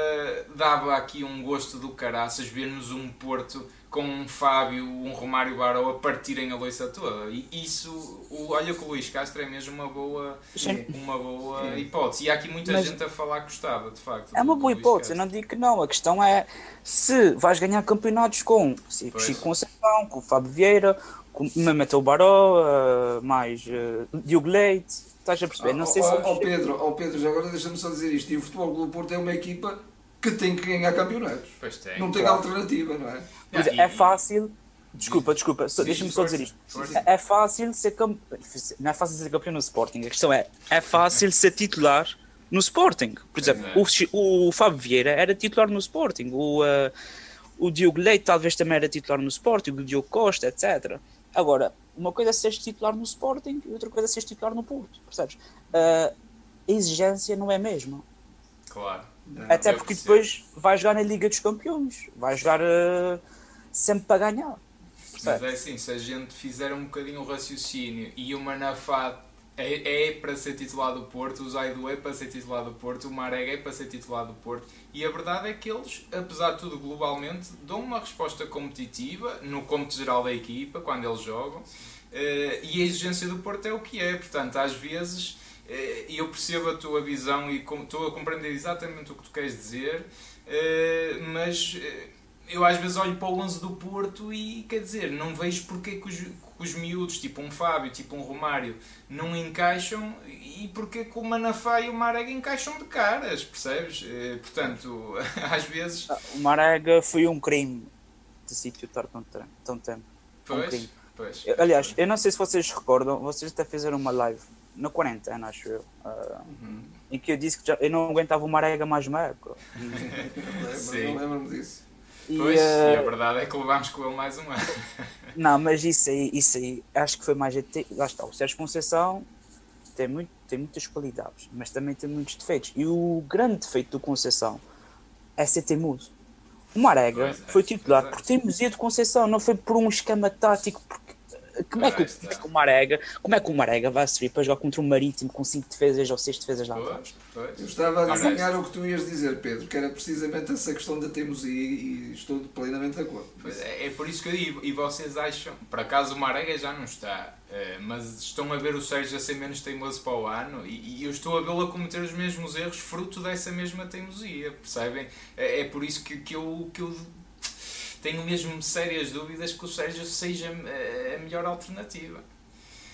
dava aqui um gosto do caraças vermos um Porto com um Fábio, um Romário Barão a partirem a loiça toda. E isso, o, olha que o Luís Castro é mesmo uma boa, uma boa hipótese. E há aqui muita Mas gente a falar que gostava, de facto. É uma boa hipótese, eu não digo que não. A questão é se vais ganhar campeonatos com Chico Conceição, com o Fábio Vieira, com Mameteu Baró, uh, mais uh, Diogo Leite. Estás a perceber? Não oh, sei oh, se. Oh, Pedro, oh Pedro, já agora deixa-me só dizer isto. E o Futebol do Porto é uma equipa que tem que ganhar campeonatos. Pois tem. Não tem claro. alternativa, não é? Pois é, é fácil. Desculpa, desculpa, deixa-me só dizer isto. É fácil ser campeão. Não é fácil ser campeão no Sporting. A questão é: é fácil ser titular no Sporting. Por exemplo, é. o, o Fábio Vieira era titular no Sporting. O, uh, o Diogo Leite talvez também era titular no Sporting, o Diogo Costa, etc. Agora, uma coisa é ser titular no Sporting e outra coisa é ser titular no Porto, percebes? Uh, a exigência não é a mesma. Claro. Até porque depois vai jogar na Liga dos Campeões, vai jogar uh, sempre para ganhar. Mas é assim, se a gente fizer um bocadinho o raciocínio e o Manafá é, é para ser titular do Porto, o Zaido é para ser titular do Porto, o Marega é para ser titular do Porto e a verdade é que eles, apesar de tudo globalmente, dão uma resposta competitiva no cômputo geral da equipa quando eles jogam eh, e a exigência do Porto é o que é, portanto às vezes eh, eu percebo a tua visão e estou a compreender exatamente o que tu queres dizer, eh, mas eu às vezes olho para o 11 do Porto e quer dizer, não vejo porque que os, que os miúdos, tipo um Fábio, tipo um Romário, não encaixam e porque que o Manafá e o Marega encaixam de caras, percebes? Eh, portanto, (laughs) às vezes. Ah, o Marega foi um crime de sítio estar tão, tão tempo. Pois, um pois. Aliás, eu não sei se vocês recordam, vocês até fizeram uma live no quarentena, acho eu. Uh, uhum. Em que eu disse que já, eu não aguentava o Marega mais uma época. Sim. Lembro-me disso. Pois, e, uh... e, a verdade é que levámos com ele mais um ano. (laughs) Não, mas isso aí, isso aí, acho que foi mais. Lá está, o Sérgio Conceição tem, muito, tem muitas qualidades, mas também tem muitos defeitos. E o grande defeito do Conceição é ser teimoso. O Marega pois foi é, titular é. por teimosia de Conceição, não foi por um esquema tático, porque como é que, o, é que o Marega, como é que o Marega vai subir para jogar contra um Marítimo com 5 defesas ou 6 defesas lá atrás? Eu estava a desenhar o que tu ias dizer, Pedro, que era precisamente essa questão da teimosia e estou plenamente de acordo. É, é, por isso que eu digo, e vocês acham, por acaso o Marega já não está, eh, mas estão a ver o Sérgio a ser menos teimoso para o ano e, eu estou a vê-lo a cometer os mesmos erros fruto dessa mesma teimosia, percebem? É, é por isso que, que, eu, que eu tenho mesmo sérias dúvidas que o Sérgio seja eh, a melhor alternativa.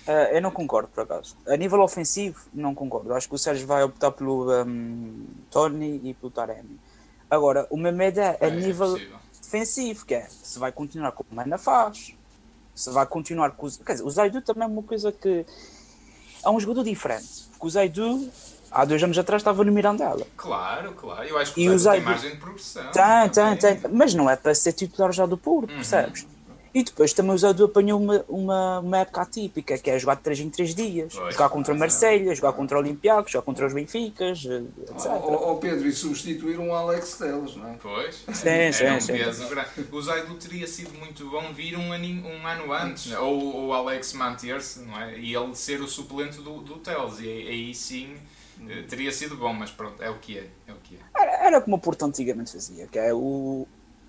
Uh, eu não concordo, por acaso. A nível ofensivo, não concordo. Acho que o Sérgio vai optar pelo um, Tony e pelo Taremi. Agora, o meu medo é a é, nível é defensivo, que é se vai continuar como o Mana faz, se vai continuar com os. Quer dizer, o Zaidu também é uma coisa que. É um jogador diferente. Porque o Zaidu há dois anos atrás estava no Mirandela. Claro, claro. Eu acho que o Zé tem margem de progressão. Tem, tem, tem. Mas não é para ser titular já do Porto, uhum. percebes? E depois também o Zadu apanhou uma, uma, uma, época atípica, que é jogar de 3 em 3 dias. Pois, jogar contra o Marselha, jogar contra o Olympiacos, jogar contra os Benficas, etc. Ou, Pedro, e substituir um Alex Teles, não é? Pois. (laughs) Sim, sim, um sim. O Zaidu teria sido muito bom vir um, aninho, um ano antes, ou o Alex manter-se, não é? E ele ser o suplente do, do Teles. E aí sim eh, teria sido bom, mas pronto, é o que é. é, o que é. Era, era como o Porto antigamente fazia, que é o,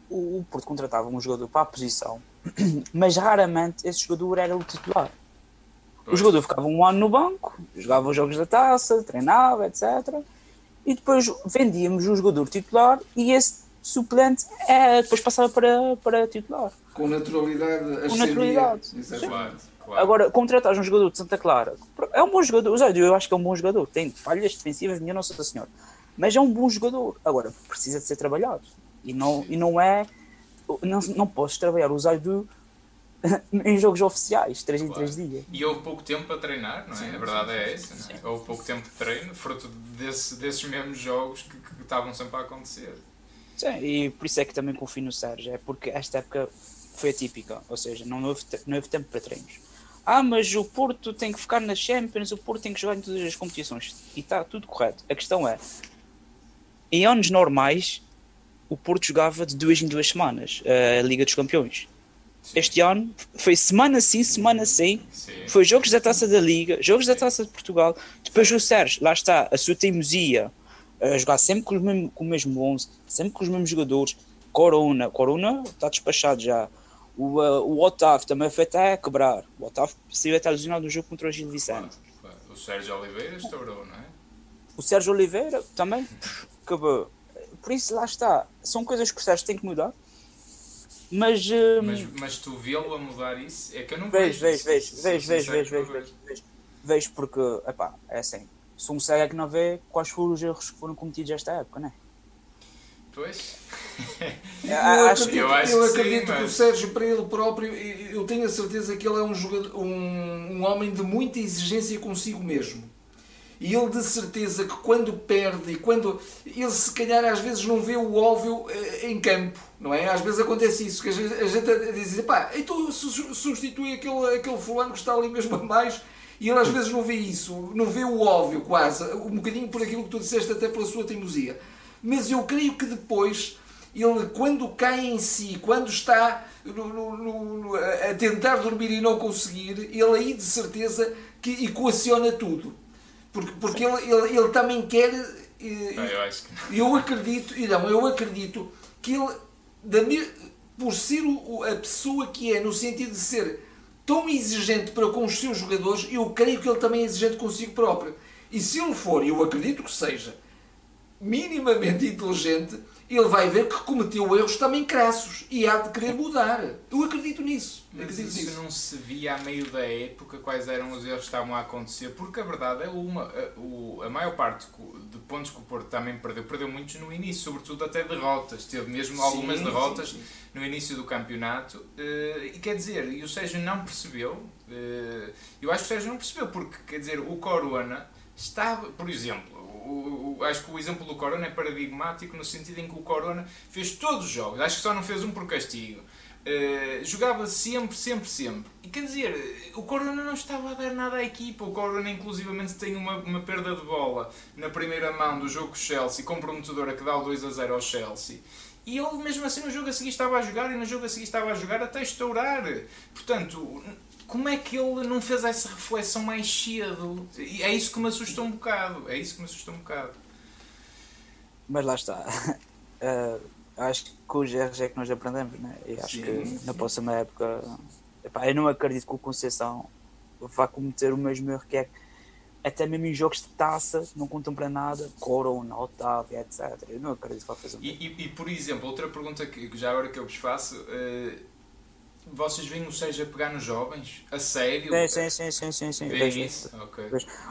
o, o Porto contratava um jogador para a posição, (clears throat) mas raramente esse jogador era o titular. Pois. O jogador ficava um ano no banco, jogava os jogos da taça, treinava, etc. E depois vendíamos o jogador titular e esse suplente é, depois passava para, para titular. Com naturalidade, Com naturalidade. Exatamente. Claro. Agora, contratar um jogador de Santa Clara é um bom jogador. O Zé eu acho que é um bom jogador. Tem falhas defensivas, minha Nossa Senhora. Mas é um bom jogador. Agora, precisa de ser trabalhado. E não, e não é. Não, não podes trabalhar o Zaidu (laughs) em jogos oficiais, 3 claro. em 3 dias. E houve pouco tempo para treinar, não é? Sim, a verdade sim, é essa. É? Houve pouco tempo de treino, fruto desse, desses mesmos jogos que, que, estavam sempre a acontecer. Sim, e por isso é que também confio no Sérgio. É porque esta época foi atípica, ou seja, não houve, não houve tempo para treinos ah, mas o Porto tem que ficar na Champions, o Porto tem que jogar em todas as competições. E está tudo correto. A questão é, em anos normais, o Porto jogava de duas em duas semanas a Liga dos Campeões. Sim. Este ano foi semana sim, semana sim. sim. Foi jogos da Taça da Liga, jogos da Taça de Portugal. Depois o Sérgio, lá está, a sua teimosia, a jogar sempre com, mesmo, com o mesmo 11, sempre com os mesmos jogadores. Corona, Corona está despachado já. O, uh, o Otávio também foi até a quebrar. O Otávio saiu até lesionado no jogo contra o Gil Vicente. O Sérgio Oliveira estourou, não é? O Sérgio Oliveira também acabou. Por isso, lá está. São coisas que o Sérgio tem que mudar. Mas, um... mas, mas tu vê-lo a mudar isso? É que eu não vejo. Vejo, vejo, vejo, vejo, vejo, vejo, vejo, vejo. Vejo porque, epá, é assim. Se um cego é que não vê quais foram os erros que foram cometidos esta época, não é? Pois. (laughs) eu acredito, eu eu acredito sim, que o Sérgio, para ele próprio, eu tenho a certeza que ele é um, jogador, um, um homem de muita exigência consigo mesmo. E ele de certeza que quando perde e quando. Ele se calhar às vezes não vê o óbvio eh, em campo, não é? Às vezes acontece isso, que a gente, a gente diz, pá, então substitui aquele, aquele fulano que está ali mesmo (laughs) a mais. E ele às vezes não vê isso, não vê o óbvio quase, um bocadinho por aquilo que tu disseste, até pela sua teimosia. Mas eu creio que depois, ele quando cai em si, quando está no, no, no, a tentar dormir e não conseguir, ele aí de certeza que equaciona tudo porque, porque ele, ele, ele também quer. Eh, eu, acho que... eu acredito, não, eu acredito que ele, da, por ser a pessoa que é, no sentido de ser tão exigente para com os seus jogadores, eu creio que ele também é exigente consigo próprio. E se ele for, e eu acredito que seja, minimamente inteligente, ele vai ver que cometeu erros também crassos e há de querer mudar. Eu acredito nisso. Mas acredito isso nisso. não se via a meio da época quais eram os erros que estavam a acontecer, porque a verdade é uma, a, a maior parte de pontos que o Porto também perdeu, perdeu muitos no início, sobretudo até derrotas. Teve mesmo algumas sim, derrotas sim, sim. no início do campeonato. Eh, e quer dizer, e o Sérgio não percebeu, eh, eu acho que o Sérgio não percebeu, porque quer dizer, o Corona estava, por exemplo, o, o, acho que o exemplo do Corona é paradigmático no sentido em que o Corona fez todos os jogos, acho que só não fez um por castigo. Uh, jogava sempre, sempre, sempre. E quer dizer, o Corona não estava a dar nada à equipa. O Corona, inclusivamente, tem uma, uma perda de bola na primeira mão do jogo com o Chelsea, comprometedora que dá o 2 a 0 ao Chelsea. E ele, mesmo assim, no jogo a seguir estava a jogar e no jogo a seguir estava a jogar até estourar. Portanto, como é que ele não fez essa reflexão mais cedo? E é isso que me assusta um bocado. É isso que me assusta um bocado. Mas lá está. Uh, (laughs) acho que com os erros é que nós aprendemos, né? E acho sim, que sim. na próxima época. Epá, eu não acredito que o Conceição vá cometer o mesmo erro que é até mesmo em jogos de taça não contam para nada, Corona, Otávio, etc. Eu não acredito que vá fazer e, e, e, por exemplo, outra pergunta que já agora que eu vos faço. Uh vocês veem o Sérgio a pegar nos jovens? A sério? Sim, sim, sim, sim, sim. Vejo isso? Ok.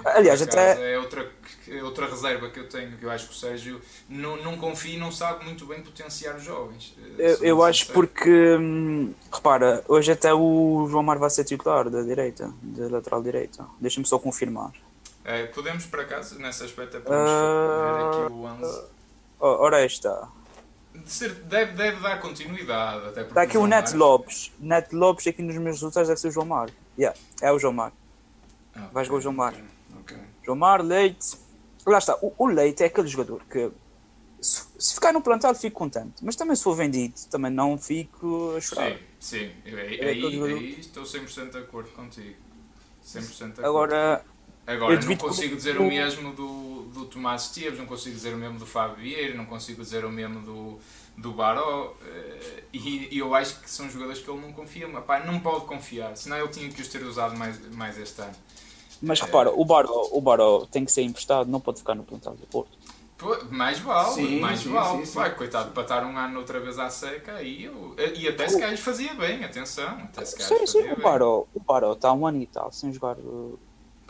Aliás, até... É outra, é outra reserva que eu tenho, que eu acho que o Sérgio não, não confia e não sabe muito bem potenciar os jovens. Eh, eu, acho porque, hum, repara, hoje até o João Mar vai ser titular da direita, da lateral direita. Deixa-me só confirmar. É, podemos, por acaso, nesse aspecto, é podemos ver aqui o 11. Uh... Ora, está deve, deve dar continuidade. Até Está aqui o, Net Lopes. Net Lopes aqui nos meus resultados deve ser o João Mar. Yeah, é o João Mar. Okay, Vais com o João Mar. Okay, João Mar, Leite. Lá está. O, o, Leite é aquele jogador que se, se, ficar no plantado fico contente. Mas também se for vendido, também não fico a chorar. Sim, sim. Aí, é aí, aí estou 100% de acordo contigo. 100% de acordo. Agora, Agora, não consigo dizer o mesmo do, do Tomás Esteves, não consigo dizer o mesmo do Fábio Vieira, não consigo dizer o mesmo do, do Baró. Eh, e, e, eu acho que são jogadores que ele não confia. Epá, não pode confiar, senão ele tinha que os ter usado mais, mais este ano. Mas repara, o Baró, o Baró tem que ser emprestado, não pode ficar no plantel do Porto. Mais vale, sim, mais sim, vale. Sim, Vai, coitado, para estar um ano outra vez à seca aí eu, e até se calhar fazia bem, atenção. Até se sim, sim, o Baró, o Baró está um ano e tal sem jogar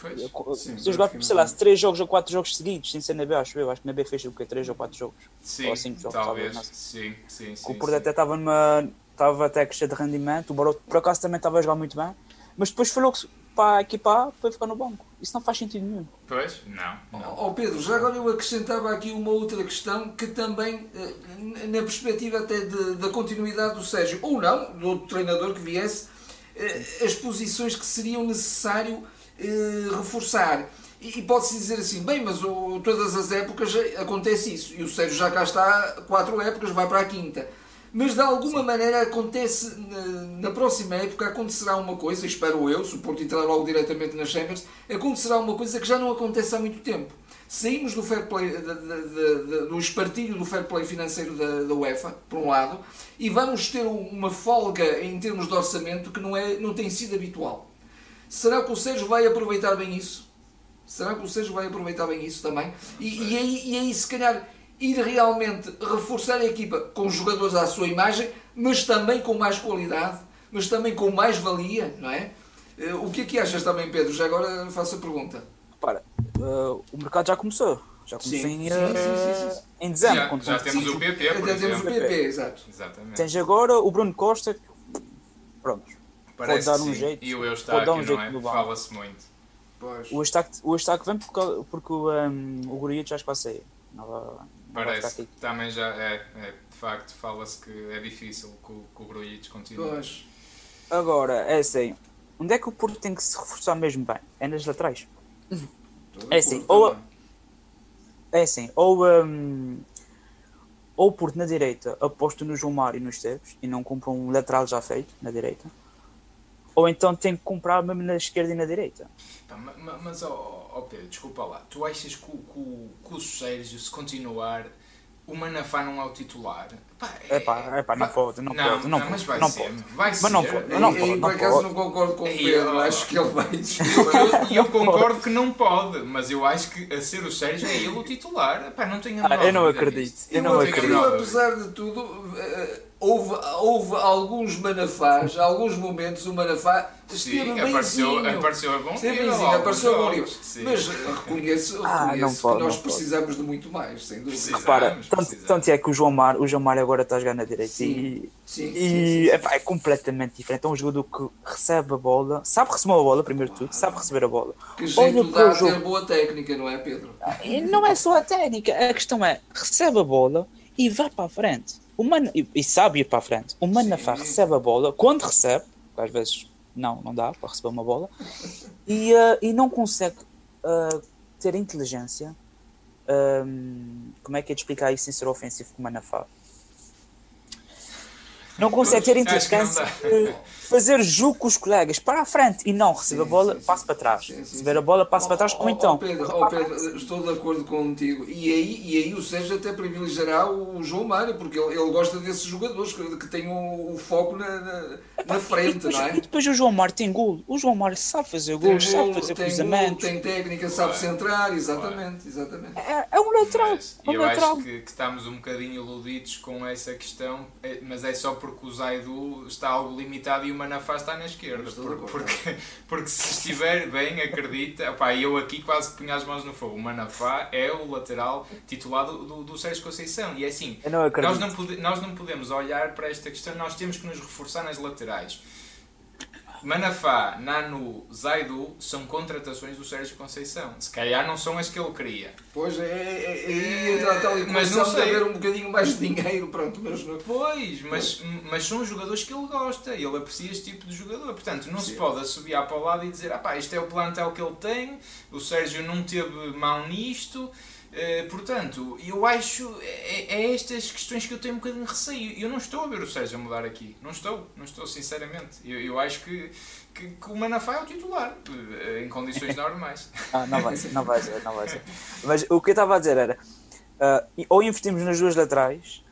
Pois, sim, se jogar, sei lá, 3 jogos ou 4 jogos seguidos, sem ser na B, acho eu. Acho que na B fez o quê? 3 ou 4 jogos? Sim, ou 5 jogos, talvez. talvez sim, sim, sim. O Porto até estava numa. Estava até a crescer de rendimento. O Barroto, por acaso, também estava a jogar muito bem. Mas depois falou que para a equipa para ficar no banco. Isso não faz sentido nenhum. Pois, não. não. Oh, Pedro, já agora eu acrescentava aqui uma outra questão que também, eh, na perspectiva até de, da continuidade do Sérgio, ou não, do outro treinador que viesse, eh, as posições que seriam necessário eh, reforçar. E, e pode-se dizer assim, bem, mas o, todas as épocas acontece isso. E o Sérgio já cá está quatro épocas, vai para a quinta. Mas de alguma maneira acontece, na, na, próxima época acontecerá uma coisa, espero eu, se o Porto entrar logo diretamente nas Champions, acontecerá uma coisa que já não acontece há muito tempo. Saímos do fair play, do espartilho do fair play financeiro da, da UEFA, por um lado, e vamos ter uma folga em termos de orçamento que não, é, não tem sido habitual. Será que o Sérgio vai aproveitar bem isso? Será que o Sérgio vai aproveitar bem isso também? E, e, aí, e aí, se calhar, ir realmente reforçar a equipa com jogadores à sua imagem, mas também com mais qualidade, mas também com mais valia, não é? Eh, o que é que achas também, Pedro? Já agora faço a pergunta. Para, uh, o mercado já começou. Já começou sim, em, sim, sim, sim, em dezembro. Já, já temos o PP, por Já temos o PP, exato. Exatamente. Tens agora o Bruno Costa. Pronto Parece pode dar um jeito. E o Eustáquio, um não é? Fala-se muito. Pois. O Estaque, o Estaque vem porque, porque um, o Gurias já está a sair. Parece que também já é, é de facto, fala-se que é difícil que, que o Grujic continue. Pois. Agora, é assim, onde é que o Porto tem que se reforçar mesmo bem? É nas laterais. é assim, ou, é assim, ou, um, ou o Porto na direita aposto no João Mário e nos Esteves e não compra um lateral já feito na direita ou então tem que comprar mesmo na esquerda e na direita. mas, mas oh, oh Pedro, desculpa lá, tu achas que que o Sérgio, se continuar, o Manafá não é o titular? É pá, é pá, não pode, não, não pode, não, não mas vai não ser, pode. Vai mas ser. não pode, não pode. por acaso não concordo com o Pedro, acho que ele vai (laughs) E eu, eu concordo que não pode, mas eu acho que a ser o Sérgio é ele o titular. Pá, não tenho ah, Eu não acredito, eu não acredito. Apesar de tudo eh, houve, houve alguns manafás, alguns momentos o manafá esteve Sim, apareceu, apareceu a bom esteve nível. Apareceu a bom nível. Mas reconheço, ah, reconheço pode, que nós precisamos de muito mais, sem dúvida. Repara, tanto, tanto, é que o João Mar, o João Mar agora está a jogar na direita sim. e, sim, e sim, é, é, completamente diferente. É um jogador que recebe a bola, sabe receber a bola, primeiro de tudo, sabe receber a bola. Que jeito dá a ter boa técnica, não é, Pedro? Não é só a técnica, a questão é, recebe a bola e vai para a frente o Man, e, e sabe ir para a frente. O Manafá recebe a bola, quando recebe, às vezes não, não dá para receber uma bola, e, uh, e não consegue uh, ter inteligência. Um, como é que é de explicar isso sem ser ofensivo com o Manafá? Não consegue ter de fazer jogo com os colegas para a frente e não receber a bola, passa para trás. Receber a bola, passa para trás, ou então. Pedro, oh, Pedro, estou de acordo contigo. E aí, e aí o Sérgio até privilegiará o João Mário, porque ele, ele gosta desses jogadores que, que têm o, o foco na, na, na frente, depois, não é? E depois o João Mário tem gol. O João Mário sabe fazer gol, sabe fazer tem cruzamentos. tem técnica, sabe centrar, exatamente. exatamente. É, é um lateral. É um eu lateral. acho que, que, estamos um bocadinho iludidos com essa questão, é, mas é só porque o Zaidu está algo limitado e o Manafá está na esquerda. Porque, porque, porque, se estiver bem, acredita, opá, eu aqui quase punho as mãos no fogo. O Manafá é o lateral titulado do, do Sérgio Conceição. E é assim, não nós, não pode, nós não podemos olhar para esta questão, nós temos que nos reforçar nas laterais. Manafá, Nanu, Zaidu são contratações do Sérgio Conceição. Se calhar não são as que ele queria. Pois é, é, é, é tal e mas não sei. haver um bocadinho mais de dinheiro, pronto, mas não... Pois, mas, mas são jogadores que ele gosta, ele aprecia este tipo de jogador. Portanto, não Sim. se pode assobiar para o lado e dizer, ah pá, isto é o plantel que ele tem, o Sérgio não teve mão nisto, Uh, portanto, eu acho é, é, estas questões que eu tenho um bocadinho de receio. Eu não estou a ver o Sérgio mudar aqui. Não estou, não estou, sinceramente. Eu, eu acho que, que, que, o Manafá é o titular, uh, em condições (laughs) normais. ah, não vai ser, não vai ser, não vai ser. Mas o que eu estava a dizer era, uh, ou investimos nas duas laterais,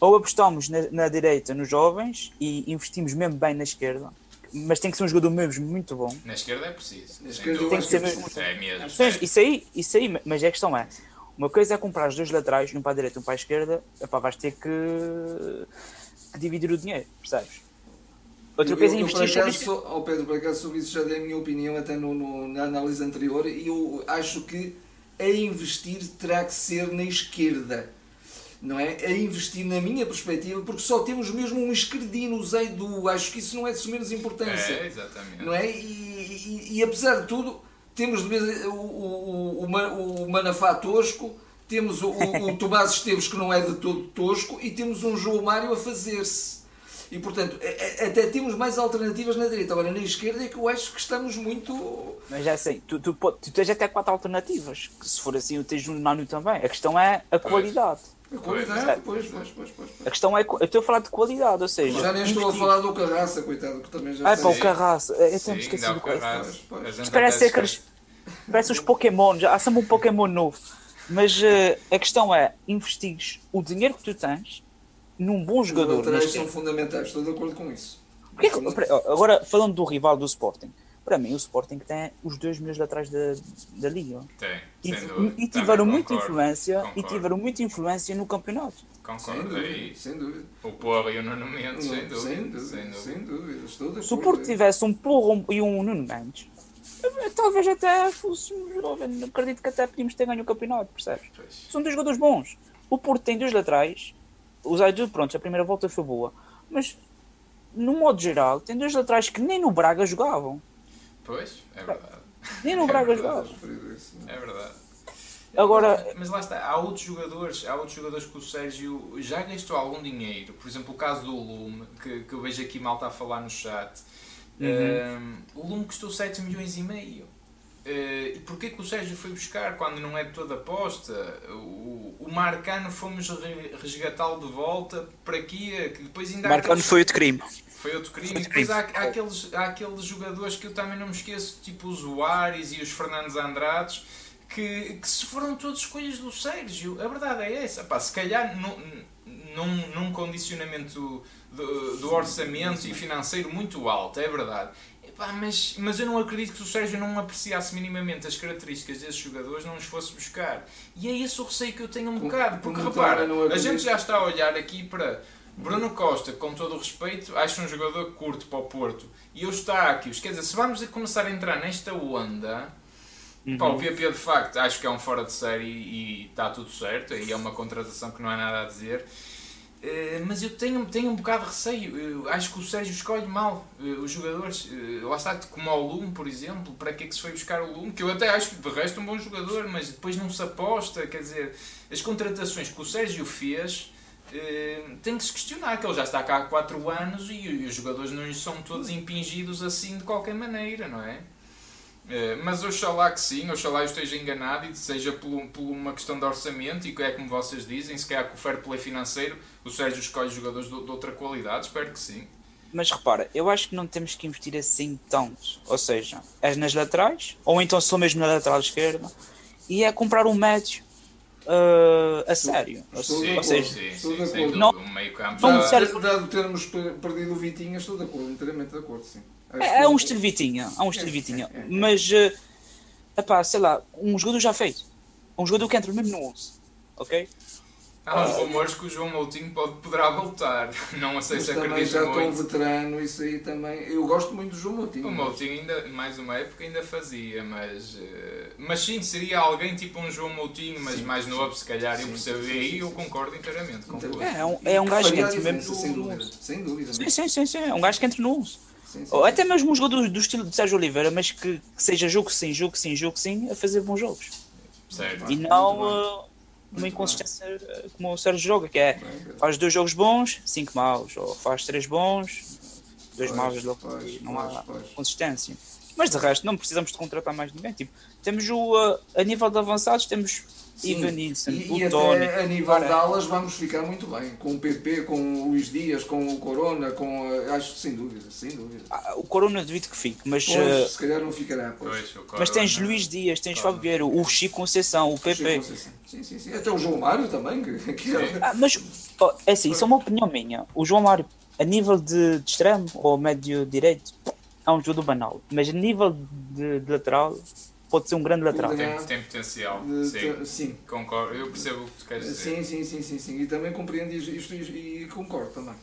ou apostamos na, na, direita nos jovens e investimos mesmo bem na esquerda. Mas tem que ser um jogador mesmo muito bom. Na esquerda é preciso. Na esquerda tem que ser mesmo. É mesmo. Isso aí, isso aí, mas a questão é, uma coisa é comprar os dois laterais, um para a direita e um para a esquerda, epá, vais ter que, que dividir o dinheiro, percebes? Outra coisa é investir eu, acaso, sou, oh Pedro, por acaso sobre isso já dei a minha opinião até no, no, na análise anterior e eu acho que a investir terá que ser na esquerda não é? A investir na minha perspectiva, porque só temos mesmo um esquerdino, o Zeidu, acho que isso não é de menos importância. É, exatamente. Não é? E, e, e, apesar de tudo, temos de vez o, o, o, o Manafá tosco, temos o, o, o (laughs) Tomás Esteves que não é de todo tosco e temos um João Mário a fazer-se. E portanto, até temos mais alternativas na direita. Agora, na esquerda é que eu acho que estamos muito. Mas já sei, tu, tu, tu tens até quatro alternativas. Que se for assim, tens um Nano também. A questão é a qualidade. A qualidade, pois, pois, pois, pois, A questão é. Eu estou a falar de qualidade, ou seja. Já nem estou a falar do Carraça, coitado, que também já. Ah, pá, o Carraça. Eu tenho esquecido do Carraça. Parece aqueles. Parece os Pokémon, já há sempre um Pokémon novo. Mas uh, a questão é: investigues o dinheiro que tu tens num bom jogador. Os laterais são fundamentais, estou de acordo com isso. Porque, agora, falando do rival do Sporting, para mim o Sporting tem os dois melhores laterais da, da liga. Tem, e, e tiveram muita influência concordo. e tiveram muita influência no campeonato. Concordo sem dúvida, sem dúvida. O Porro e o Nuno Mendes, sem dúvida. Sem dúvida, sem dúvida. Sem dúvida. Estou de Se o Porto tivesse um Porro e um Nuno Mendes, talvez até fosse jovem. Acredito que até podíamos ter ganho o campeonato, percebes? Pois. São dois jogadores bons. O Porto tem dois laterais. O Zaidu, pronto, a primeira volta foi boa. Mas, no modo geral, tem dois laterais que nem no Braga jogavam. Pois, é verdade. Nem no (laughs) Braga jogava. É verdade. Agora, mas lá está, há outros jogadores, há outros jogadores que o Sérgio já gastou algum dinheiro. Por exemplo, o caso do Lume, que, que eu vejo aqui mal está a falar no chat. Uhum. Um, o Lume custou 7 milhões e meio. Uh, e porquê que o Sérgio foi buscar quando não é de toda aposta? O, o Marcano fomos resgatá-lo de volta para quê? Que depois ainda Marcano aqueles... foi outro crime. Foi outro crime. Foi. Depois há, há, aqueles, há aqueles jogadores que eu também não me esqueço, tipo os Soares e os Fernandes Andrades, que, que se foram todos escolhas do Sérgio. A verdade é essa. Pá, se calhar num, num, num condicionamento do, do orçamento e financeiro muito alto, é verdade. Mas, mas eu não acredito que o Sérgio não apreciasse minimamente as características desses jogadores, não os fosse buscar. E é esse o receio que eu tenho um bocado. Porque repara, a gente já está a olhar aqui para Bruno Costa, com todo o respeito, acho um jogador curto para o Porto. E eu aqui Quer dizer, se vamos começar a entrar nesta onda, Uhum. Pá, o PP de facto acho que é um fora de série e está tudo certo, aí é uma contratação que não há nada a dizer. Uh, mas eu tenho, tenho um bocado de receio. Eu acho que o Sérgio escolhe mal uh, os jogadores. Uh, lá está, como o Lume, por exemplo. Para que é que se foi buscar o Lume? Que eu até acho que de resto é um bom jogador, mas depois não se aposta. Quer dizer, as contratações que o Sérgio fez tem que se questionar. Que ele já está cá há 4 anos e, os jogadores não são todos impingidos assim de qualquer maneira, não é? É, mas oxalá que sim, oxalá eu esteja enganado e seja por, por uma questão de orçamento e que é como vocês dizem, se calhar com o fair play financeiro o Sérgio escolhe jogadores de, de, outra qualidade, espero que sim. Mas repara, eu acho que não temos que investir assim tanto, ou seja, é nas laterais, ou então só mesmo na lateral esquerda, e é comprar um médio uh, a sério. Estou ou, ou seja, sim, sim, sim, não, um meio campo. Já, já, termos perdido o Vitinha, estou de acordo, inteiramente de acordo, sim. É, é um estilo Vitinha, é um estilo Vitinha. É, é, mas, uh, epá, sei lá, um jogador já feito. Um jogador que entra mesmo no 11, ok? Há uns rumores que o João Moutinho pode, poderá voltar. (laughs) Não sei se acredito já muito. já estou veterano, isso aí também. Eu gosto muito do João Moutinho. O Moutinho, ainda, mais uma época, ainda fazia, mas. Uh, mas sim, seria alguém tipo um João Moutinho, mas sim, mais novo, se calhar. Sim, eu percebo. e aí eu concordo inteiramente com então, É, é um, é um gajo que entra mesmo. Sem dúvida, sem dúvida. Sim, sim, sim, sim. É um gajo que entra no 11. Sim, sim, Ou até mesmo um jogador do, do estilo de Sérgio Oliveira, mas que, que, seja jogo sim, jogo sim, jogo sim, a fazer bons jogos. Certo. E não uh, uma inconsistência uh, como o Sérgio joga, que é faz dois jogos bons, cinco maus, ou faz três bons, dois maus, logo, não há consistência. Mas de resto, não precisamos de contratar mais ninguém. Tipo, temos o, uh, a nível de avançados, temos Ivan Nilsson, e, o e Tony. Até a nível de alas vamos ficar muito bem. Com o PP, com o Luís Dias, com o Corona, com acho que sem dúvida, sem dúvida. Ah, o Corona devido que fique, mas. Pois, uh, se calhar não ficará. Pois. Pois, mas tens Luís Dias, tens Fábio Vieira, o Chico Conceição, o PP. Sim, sim, sim. Até o João Mário também. Que, que é... ah, mas é assim, isso é uma opinião minha. O João Mário, a nível de, de extremo ou médio direito, é um jogador banal. Mas a nível de, de lateral pode ser um grande lateral. Tem, tem potencial, sim. sim. Concordo, eu percebo o que tu queres dizer. Sim, sim, sim, sim, sim. E também compreendo isto e, e concordo também.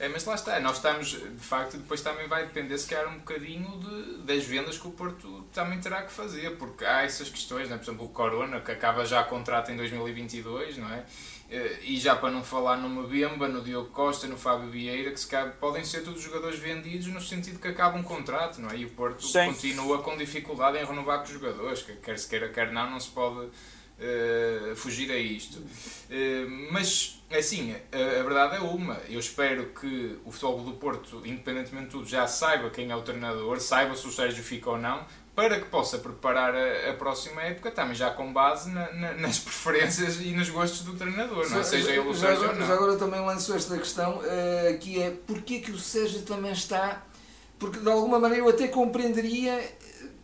É, mas lá está, nós estamos, de facto, depois também vai depender se calhar um bocadinho de, das vendas que o Porto também terá que fazer, porque há essas questões, né? por exemplo, o Corona, que acaba já a contrato em 2022, não é? Eh, e já para não falar no Mbemba, no Diogo Costa, no Fábio Vieira, que se cabe, podem ser todos jogadores vendidos no sentido que acaba um contrato, não é? E o Porto Sim. continua com dificuldade em renovar com os jogadores, que quer se queira, quer não, não se pode uh, fugir a isto. Uh, mas, assim, a, a, verdade é uma. Eu espero que o Futebol do Porto, independentemente de tudo, já saiba quem é o treinador, saiba se o Sérgio fica ou não, para que possa preparar a, a próxima época também já com base na, na, nas (laughs) preferências e nos gostos do treinador, não é? seja ele o Sérgio ou não. Já agora também lanço esta questão, uh, que é porquê que o Sérgio também está, porque de alguma maneira eu até compreenderia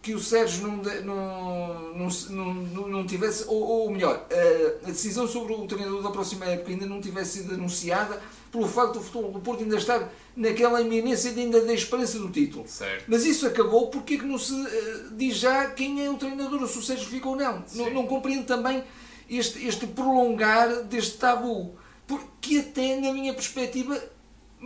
que o Sérgio não, não, não, não, tivesse, ou, melhor, uh, a decisão sobre o treinador da próxima época ainda não tivesse sido anunciada, pelo facto do futebol do Porto ainda estar naquela iminência de ainda da esperança do título. Certo. Mas isso acabou, porque é que não se uh, diz já quem é o treinador, se o Sérgio fica ou não? Não, não compreendo também este, este prolongar deste tabu, porque até na minha perspectiva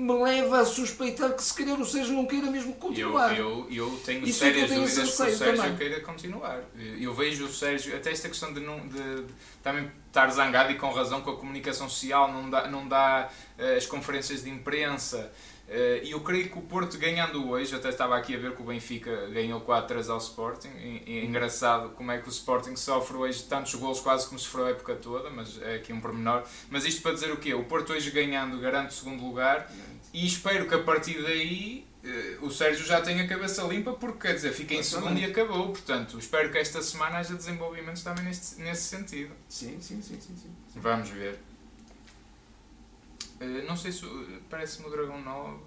me leva a suspeitar que se calhar o Sérgio não queira mesmo continuar. Eu, eu, eu tenho Isso sérias tenho dúvidas que o Sérgio também. queira continuar. Eu vejo o Sérgio, até esta questão de, não, de, de também estar zangado e com razão com a comunicação social, não dá, não dá uh, as conferências de imprensa. Uh, e eu creio que o Porto ganhando hoje, até estava aqui a ver que o Benfica ganhou 4-3 ao Sporting. E, é engraçado como é que o Sporting sofre hoje tantos gols quase como sofreu a época toda, mas é aqui um pormenor. Mas isto para dizer o quê? O Porto hoje ganhando garante o segundo lugar e espero que a partir daí uh, o Sérgio já tenha a cabeça limpa, porque quer dizer, fica em segundo e acabou. Portanto, espero que esta semana haja desenvolvimentos também neste, nesse sentido. Sim, sim, sim, sim, sim. Vamos ver. Uh, não sei se. Parece-me o Dragão 9.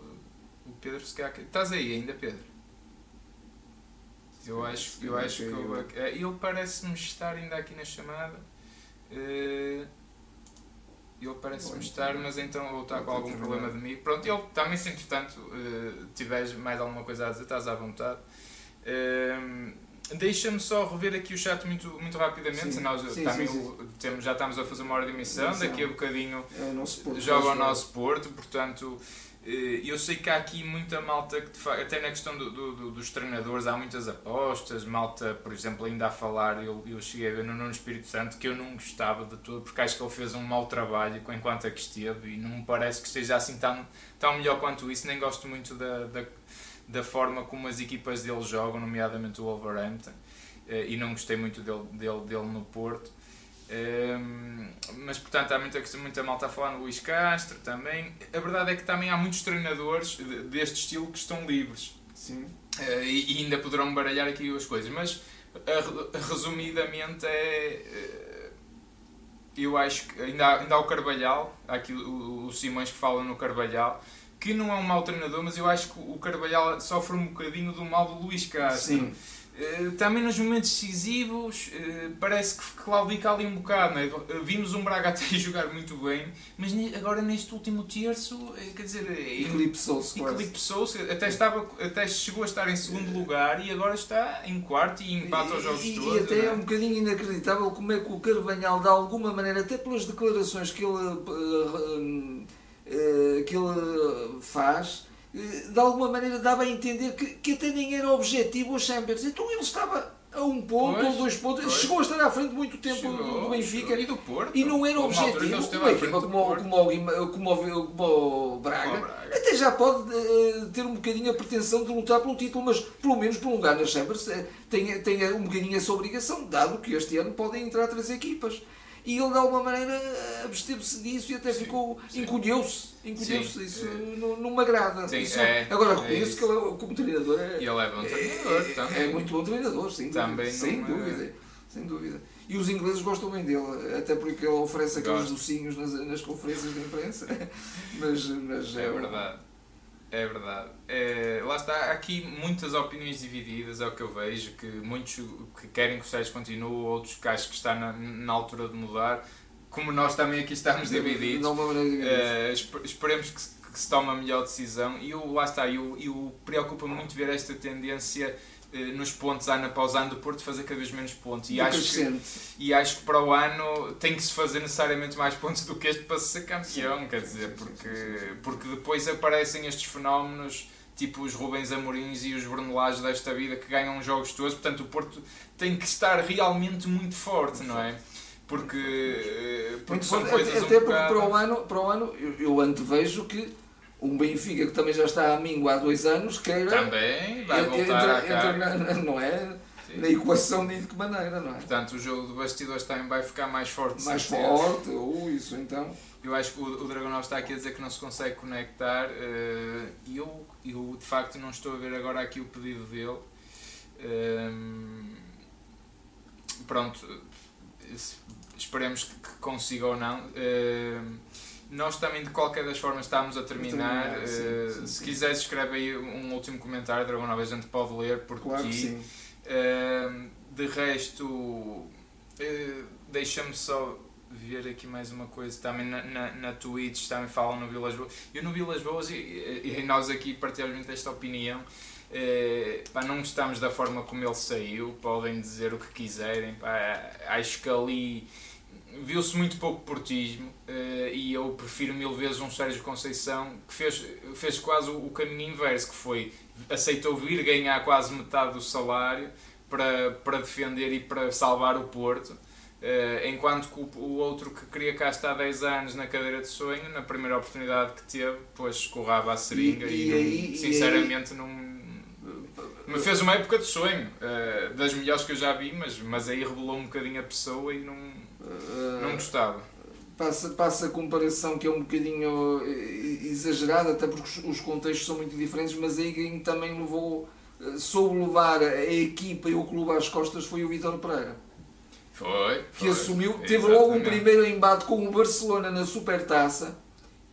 O Pedro se calhar. Estás aí ainda, Pedro? Eu acho, eu acho que eu, é, ele parece-me estar ainda aqui na chamada. Uh, ele parece-me estar, mas então ou está com algum problema de mim. Pronto, ele também se entretanto uh, tiveres mais alguma coisa a dizer, estás à vontade. Uh, Deixa-me só rever aqui o chat muito, muito rapidamente. Sim, Nós sim, também sim, temos, já estamos a fazer uma hora de emissão, daqui a bocadinho é joga o nosso Porto, portanto eh, eu sei que há aqui muita malta que até na questão do, do, dos treinadores há muitas apostas, malta, por exemplo, ainda a falar, eu, eu cheguei a ver no Nuno Espírito Santo que eu não gostava de tudo, porque acho que ele fez um mau trabalho enquanto aqui esteve e não me parece que esteja assim tão, tão melhor quanto isso, nem gosto muito da, da da forma como as equipas dele jogam, nomeadamente o Wolverhampton, eh, e não gostei muito dele, dele, dele no Porto. Um, ehm, mas portanto há muita, muita malta a falar no Luís Castro também. A verdade é que também há muitos treinadores deste estilo que estão livres. Sim. Uh, e, e, ainda poderão baralhar aqui as coisas. Mas uh, resumidamente é. Uh, eu acho que ainda há, ainda há o Carvalhal, há aqui o, o Simões que fala no Carvalhal que não é um mau treinador, mas eu acho que o Carvalhal sofre um bocadinho do mal do Luís Castro. Sim. Uh, também nos momentos decisivos uh, parece que claudica ali um bocado. Né? Vimos um Braga (laughs) até jogar muito bem, mas agora neste último terço, quer dizer, eclipsou-se. Eclipsou-se, até, estava, até chegou a estar em segundo lugar e agora está em quarto e empata os jogos e, todos. E até é? é um bocadinho inacreditável como é que o Carvalhal, de alguma maneira, até pelas declarações que ele que ele faz, de alguma maneira dava a entender que, que até nem era objetivo o Champions. Então ele estava a um ponto pois, ou dois pontos. Pois. Chegou a estar à frente muito tempo chegou, do, Benfica e do Porto. E não era objetivo. Uma equipa como, como, como, como, o Braga, Braga, até já pode uh, ter um bocadinho a pretensão de lutar pelo título, mas pelo menos por um lugar na Champions tem, tem um bocadinho essa obrigação, dado que este ano podem entrar três equipas e ele de alguma maneira absteve-se disso e até sim, ficou, encolheu-se, encolheu-se, isso é. não, não me agrada. Sim, é, Agora reconheço é que ele como treinador é, e ele é bom treinador é, também. É muito bom treinador, sem também dúvida. Sem dúvida, é... sem dúvida. E os ingleses gostam bem dele, até porque ele oferece aqueles docinhos nas, nas conferências de imprensa. (laughs) mas, mas é, é verdade. É verdade. É, lá está, há aqui muitas opiniões divididas, é o que eu vejo, que muitos que querem que o Sérgio continue, outros que acham que está na, na altura de mudar, como nós também aqui estamos divididos. Não, não, não, uh, esperemos que, que, se tome a melhor decisão e eu, lá está, eu, eu preocupa-me muito ver esta tendência nos pontos ano após ano do Porto fazer cada vez menos pontos. E acho, que, e acho que para o ano tem que se fazer necessariamente mais pontos do que este para ser campeão, sim, quer dizer, sim, porque, sim, porque depois aparecem estes fenómenos tipo os Rubens Amorins e os Brunelages desta vida que ganham jogos todos, portanto o Porto tem que estar realmente muito forte, não é? Porque, eh, porque são coisas até, um até porque para o ano, para o ano eu, eu antevejo que um Benfica que também já está a mingo há dois anos, queira. Também vai voltar entra, a entra na, não é? Sim. Na equação de que maneira, não é? Portanto, o jogo de bastidores também vai ficar mais forte. Mais forte, ou isso então. Eu acho que o, o Dragonov está aqui a dizer que não se consegue conectar uh, e eu, eu de facto não estou a ver agora aqui o pedido dele. Uh, pronto, esperemos que, que consiga ou não. Nós também, de qualquer das formas, estamos a terminar. terminar sim, uh, sim, se quiseres, escreve aí um último comentário, Dragão Nova, a gente pode ler por claro ti. Uh, de resto, uh, deixa-me só ver aqui mais uma coisa. Também na, na, na Twitch também falam no Vilas Boas. Eu no Vilas Boas, e, e nós aqui partilhamos muito esta opinião. Uh, pá, não gostamos da forma como ele saiu, podem dizer o que quiserem. Pá, acho que ali viu-se muito pouco portismo uh, e eu prefiro mil vezes um Sérgio Conceição que fez, fez quase o, caminho inverso, que foi aceitou vir ganhar quase metade do salário para, para defender e para salvar o Porto. Uh, enquanto que o, o, outro que queria cá estar 10 anos na cadeira de sonho, na primeira oportunidade que teve, depois escorrava a seringa e, e, e aí, sinceramente não. Me fez uma época de sonho, uh, das melhores que eu já vi, mas, mas aí revelou um bocadinho a pessoa e não, não gostava. Passa, passa a comparação que é um bocadinho exagerada, até porque os contextos são muito diferentes, mas aí quem também levou, soube levar a equipa e o clube às costas foi o Vitor Pereira. Foi. Que assumiu, teve Exatamente. logo um primeiro embate com o Barcelona na Supertaça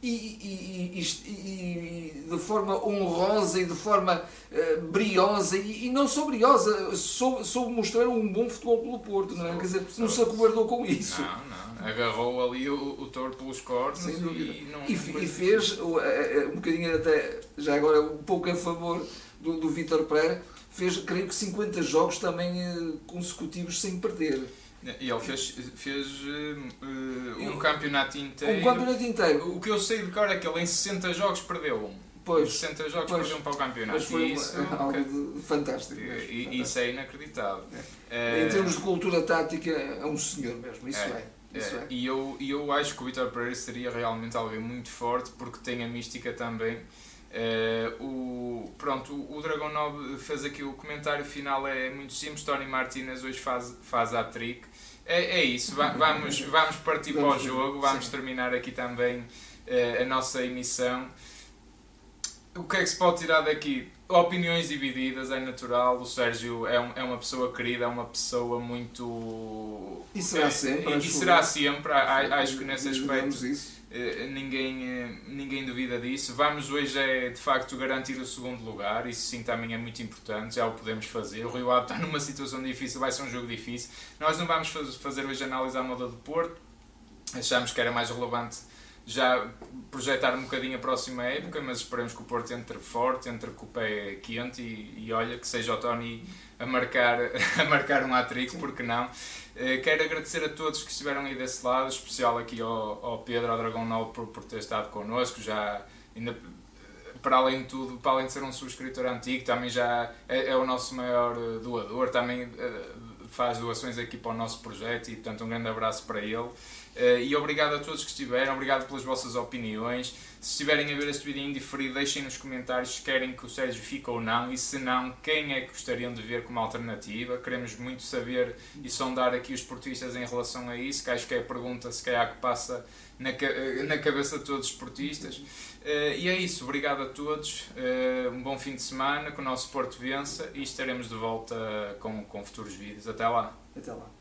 e, e, e, e, de forma honrosa e de forma uh, briosa e, não só briosa, soube, soube, mostrar um bom futebol pelo Porto, não é? Quer dizer, não se acobardou com isso. Não, não. Agarrou ali o, o touro pelos cornos e, não, e, fez um bocadinho até, já agora um pouco a favor do, do Vítor Pereira, fez creio que 50 jogos também consecutivos sem perder. E ele fez, fez uh, um campeonato inteiro. Um campeonato inteiro. O que eu sei de cor é que ele em 60 jogos perdeu um. Pois, em 60 jogos pois, perdeu um para o campeonato. Mas foi isso, (laughs) algo de, fantástico. E, fantástico. Isso é inacreditável. É. Uh, em termos de cultura tática, é um senhor mesmo, isso é. é. Isso é. E eu, eu acho que o Vitor Pereira seria realmente alguém muito forte porque tem a mística também Uh, o, pronto, o Dragon 9 fez aqui o comentário final, é muito simples. Tony Martinez hoje faz, faz a trick. É, é isso, Va vamos, vamos partir para o jogo, vamos terminar aqui também uh, a nossa emissão. O que é que se pode tirar daqui? Opiniões divididas, é natural. O Sérgio é, um, é uma pessoa querida, é uma pessoa muito. E será sempre. É, e será sempre, acho que nesse aspecto. Isso eh, ninguém, eh, ninguém duvida disso. Vamos hoje é de facto garantir o segundo lugar, isso sim também é muito importante, já o podemos fazer. O Rio Ave está (laughs) numa situação difícil, vai ser um jogo difícil. Nós não vamos fazer hoje análise à moda do Porto, achamos que era mais relevante já projetar um bocadinho a próxima época, mas esperemos que o Porto entre forte, entre com o pé quente e, e olha que seja o Tony a marcar, (laughs) a marcar um hat-trick, porque não. Eh, quero agradecer a todos que estiveram aí desse lado, especial aqui ao, ao Pedro, ao Dragão Novo, por, por ter estado connosco. Já, ainda, para além de tudo, para além de ser um subscritor antigo, também já é, é o nosso maior eh, doador, também uh, faz doações aqui para o nosso projeto e, portanto, um grande abraço para ele. E obrigado a todos que estiveram, obrigado pelas vossas opiniões. Se estiverem a ver este vídeo indiferido, deixem nos comentários se querem que o Sérgio fique ou não e se não, quem é que gostariam de ver como alternativa. Queremos muito saber e sondar aqui os portistas em relação a isso, que acho que é a pergunta se calhar que passa na, na cabeça de todos os portistas. Uh, e é isso, obrigado a todos, uh, um bom fim de semana, que o nosso Porto vença e estaremos de volta com, com futuros vídeos. Até lá. Até lá.